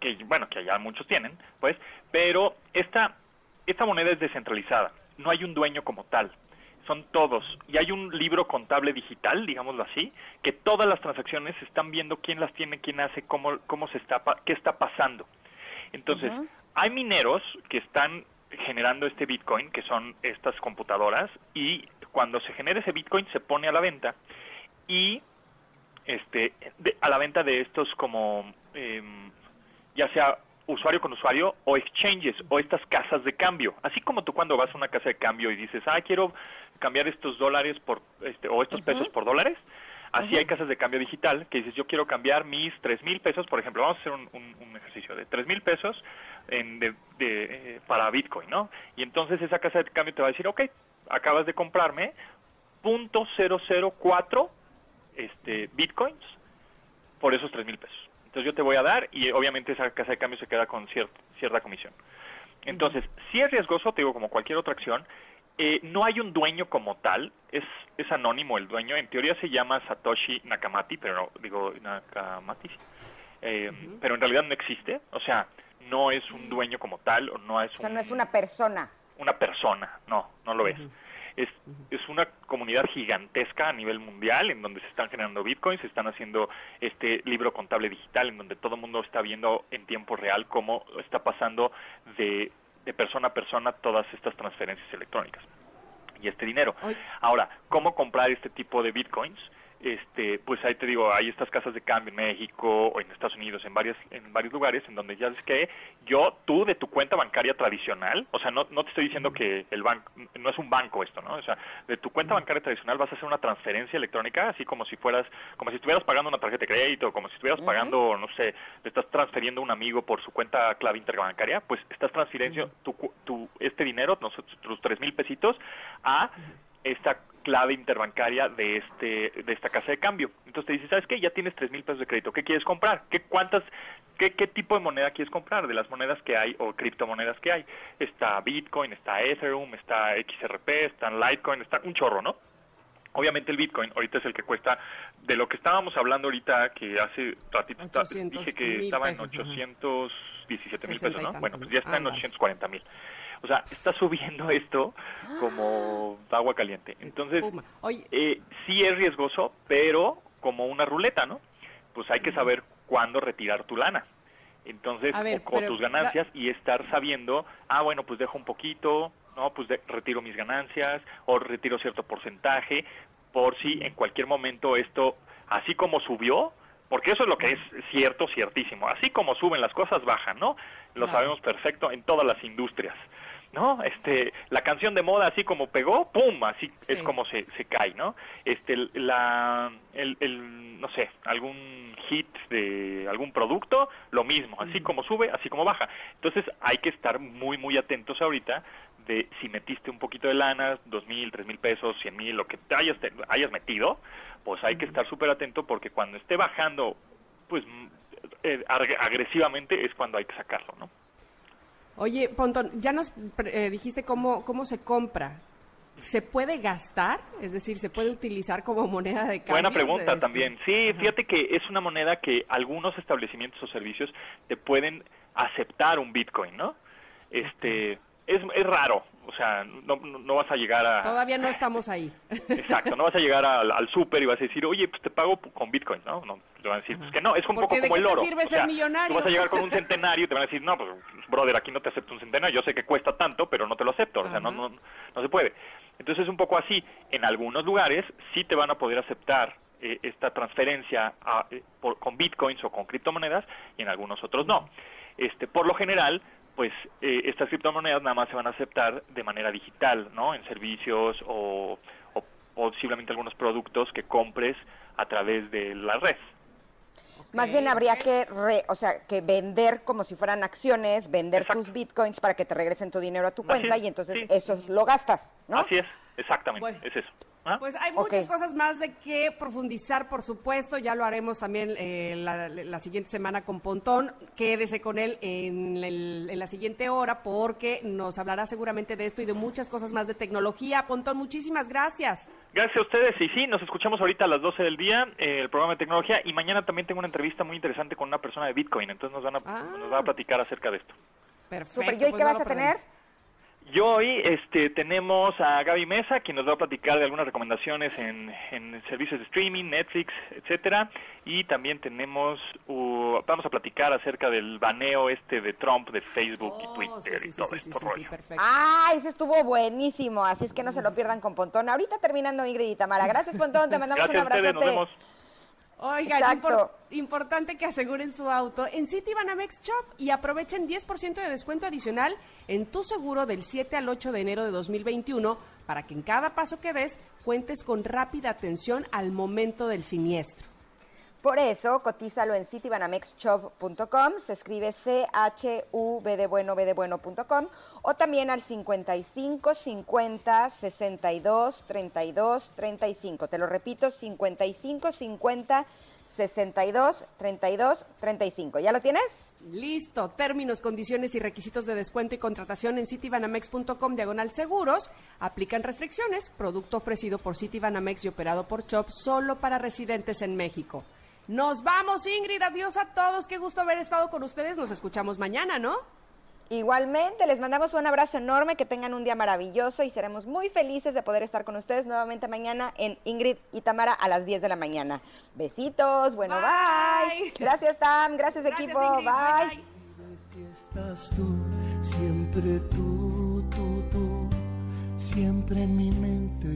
que bueno, que ya muchos tienen, pues, pero esta, esta moneda es descentralizada, no hay un dueño como tal son todos. Y hay un libro contable digital, digámoslo así, que todas las transacciones están viendo quién las tiene, quién hace, cómo, cómo se está, qué está pasando. Entonces, hay mineros que están generando este Bitcoin, que son estas computadoras, y cuando se genera ese Bitcoin se pone a la venta y este de- a la venta de estos como em, ya sea usuario con usuario o exchanges o estas casas de cambio. Así como tú cuando vas a una casa de cambio y dices, ah, quiero cambiar estos dólares por, este, o estos pesos por dólares, así hay casas de cambio digital que dices, yo quiero cambiar mis tres mil pesos, por ejemplo, vamos a hacer un, un- un ejercicio de tres mil pesos en, de, de, eh, para Bitcoin, ¿no? Y entonces esa casa de cambio te va a decir, ok, acabas de comprarme punto cero cero cuatro este, Bitcoins por esos tres mil pesos. Entonces yo te voy a dar y obviamente esa casa de cambio se queda con cier- cierta comisión. Entonces, si es riesgoso, te digo, como cualquier otra acción, eh, no hay un dueño como tal, es, es anónimo el dueño, en teoría se llama Satoshi Nakamati, pero digo Nakamati. Eh, pero en realidad no existe, o sea, no es un dueño como tal, o no es O sea, un- no es una persona. una persona, no, no lo es. Es, es una comunidad gigantesca a nivel mundial en donde se están generando bitcoins, se están haciendo este libro contable digital en donde todo el mundo está viendo en tiempo real cómo está pasando de, de persona a persona todas estas transferencias electrónicas y este dinero. Ahora, ¿cómo comprar este tipo de bitcoins? Este, pues ahí te digo, hay estas casas de cambio en México o en Estados Unidos, en varias, en varios lugares, en donde ya es que yo, tú de tu cuenta bancaria tradicional, o sea, no, no te estoy diciendo que el banco, no es un banco esto, ¿no? O sea, de tu cuenta bancaria tradicional vas a hacer una transferencia electrónica, así como si fueras, como si estuvieras pagando una tarjeta de crédito, como si estuvieras pagando, no sé, le estás transfiriendo a un amigo por su cuenta clave interbancaria, pues estás transfiriendo tu, cu- tu, este dinero, nosotros, tus tres mil pesitos, a esta clave interbancaria de este de esta casa de cambio. Entonces te dice, ¿sabes qué? Ya tienes tres mil pesos de crédito. ¿Qué quieres comprar? ¿Qué cuántas qué, qué tipo de moneda quieres comprar? De las monedas que hay o criptomonedas que hay. Está Bitcoin, está Ethereum, está XRP, está Litecoin, está un chorro, ¿no? Obviamente el Bitcoin ahorita es el que cuesta de lo que estábamos hablando ahorita que hace ratito ta- 800 dije que estaba en pesos, ajá. 817 mil 60 y pesos, ¿no? Bueno, pues ya está en Ándale. 840 mil. O sea, está subiendo (laughs) esto como agua caliente. Entonces, eh, sí es riesgoso, pero como una ruleta, ¿no? Pues hay que saber cuándo retirar tu lana. Entonces, ver, pero tus ganancias y estar sabiendo, ah, bueno, pues dejo un poquito, no, pues de- retiro mis ganancias o retiro cierto porcentaje por si en cualquier momento esto, así como subió, porque eso es lo que es cierto, ciertísimo, así como suben las cosas bajan, ¿no? Lo Claro. sabemos perfecto en todas las industrias. ¿No? Este, la canción de moda así como pegó, pum, así Sí. es como se, se cae, ¿no? Este, la, el, el, no sé, algún hit de algún producto, lo mismo, así como sube, así como baja. Entonces hay que estar muy, muy atentos ahorita de si metiste un poquito de lana, dos mil, tres mil pesos, cien mil, lo que te hayas, te- hayas metido, pues hay que estar súper atento porque cuando esté bajando, pues mm, eh, ag- agresivamente es cuando hay que sacarlo, ¿no? Oye, Pontón, ya nos eh, dijiste cómo, cómo se compra. ¿Se puede gastar? Es decir, ¿se puede utilizar como moneda de cambio? Buena pregunta Este, también. Sí, ajá. fíjate que es una moneda que algunos establecimientos o servicios te pueden aceptar un Bitcoin, ¿no? Este, es, es raro, o sea, no, no- vas a llegar a... Todavía no estamos ahí. (laughs) Exacto, no vas a llegar al, al súper y vas a decir, oye, pues te pago con Bitcoin, ¿no? No, te van a decir, pues que no, es un Porque poco ¿de como el oro. sirve o ser sea, millonario? Tú vas a llegar con un centenario y te van a decir, no, pues, brother, aquí no te acepto un centenario, yo sé que cuesta tanto, pero no te lo acepto, o sea, no, no, no se puede. Entonces es un poco así. En algunos lugares sí te van a poder aceptar eh, esta transferencia a- eh, por- con bitcoins o con criptomonedas y en algunos otros no. Este, por lo general, pues eh, estas criptomonedas nada más se van a aceptar de manera digital, ¿no? En servicios o, o posiblemente algunos productos que compres a través de la red. Más bien habría que, re- o sea, que vender como si fueran acciones, vender Exacto. tus bitcoins para que te regresen tu dinero a tu cuenta es, y entonces sí. eso lo gastas, ¿no? Así es, exactamente, Bueno. es eso. ¿Ah? Pues hay muchas cosas más de que profundizar, por supuesto. Ya lo haremos también eh, la, la siguiente semana con Pontón. Quédese con él en, el- en la siguiente hora porque nos hablará seguramente de esto y de muchas cosas más de tecnología. Pontón, muchísimas gracias. Gracias a ustedes y sí, nos escuchamos ahorita a las 12 del día, eh, el programa de tecnología, y mañana también tengo una entrevista muy interesante con una persona de Bitcoin, entonces nos van a, Ah. nos va a platicar acerca de esto. Perfecto. Super, ¿y hoy pues qué no vas a tener? Y hoy este, tenemos a Gaby Mesa, quien nos va a platicar de algunas recomendaciones en, en servicios de streaming, Netflix, etcétera, y también tenemos, uh, vamos a platicar acerca del baneo este de Trump de Facebook y Oh, Twitter sí, sí, y sí, todo sí, esto sí, sí, rollo. perfecto. Ah, ese estuvo buenísimo, así es que no se lo pierdan con Pontón. Ahorita terminando Ingrid y Tamara. Gracias, Pontón, te (laughs) mandamos Gracias a un ustedes, abrazote. nos vemos. Oigan, impor- importante que aseguren su auto en City Banamex Shop y aprovechen 10% de descuento adicional en tu seguro del 7 al 8 de enero de 2021 para que en cada paso que des cuentes con rápida atención al momento del siniestro. Por eso, cotízalo en citybanamex.shop.com, se escribe C-H-U-B de bueno, B de bueno.com, o también al 55 50 62 32 35. Te lo repito, 55 50 62 32 35. ¿Ya lo tienes? Listo. Términos, condiciones y requisitos de descuento y contratación en citibanamex.com diagonal seguros. Aplican restricciones. Producto ofrecido por Citibanamex y operado por Chop solo para residentes en México. Nos vamos, Ingrid. Adiós a todos. Qué gusto haber estado con ustedes. Nos escuchamos mañana, ¿no? Igualmente, les mandamos un abrazo enorme, que tengan un día maravilloso y seremos muy felices de poder estar con ustedes nuevamente mañana en Ingrid y Tamara a las 10 de la mañana. Besitos, bueno, bye. Bye. Gracias, Tam, gracias, Gracias, equipo, Ingrid. bye. Si estás tú, siempre tú, tú, tú, siempre en mi mente.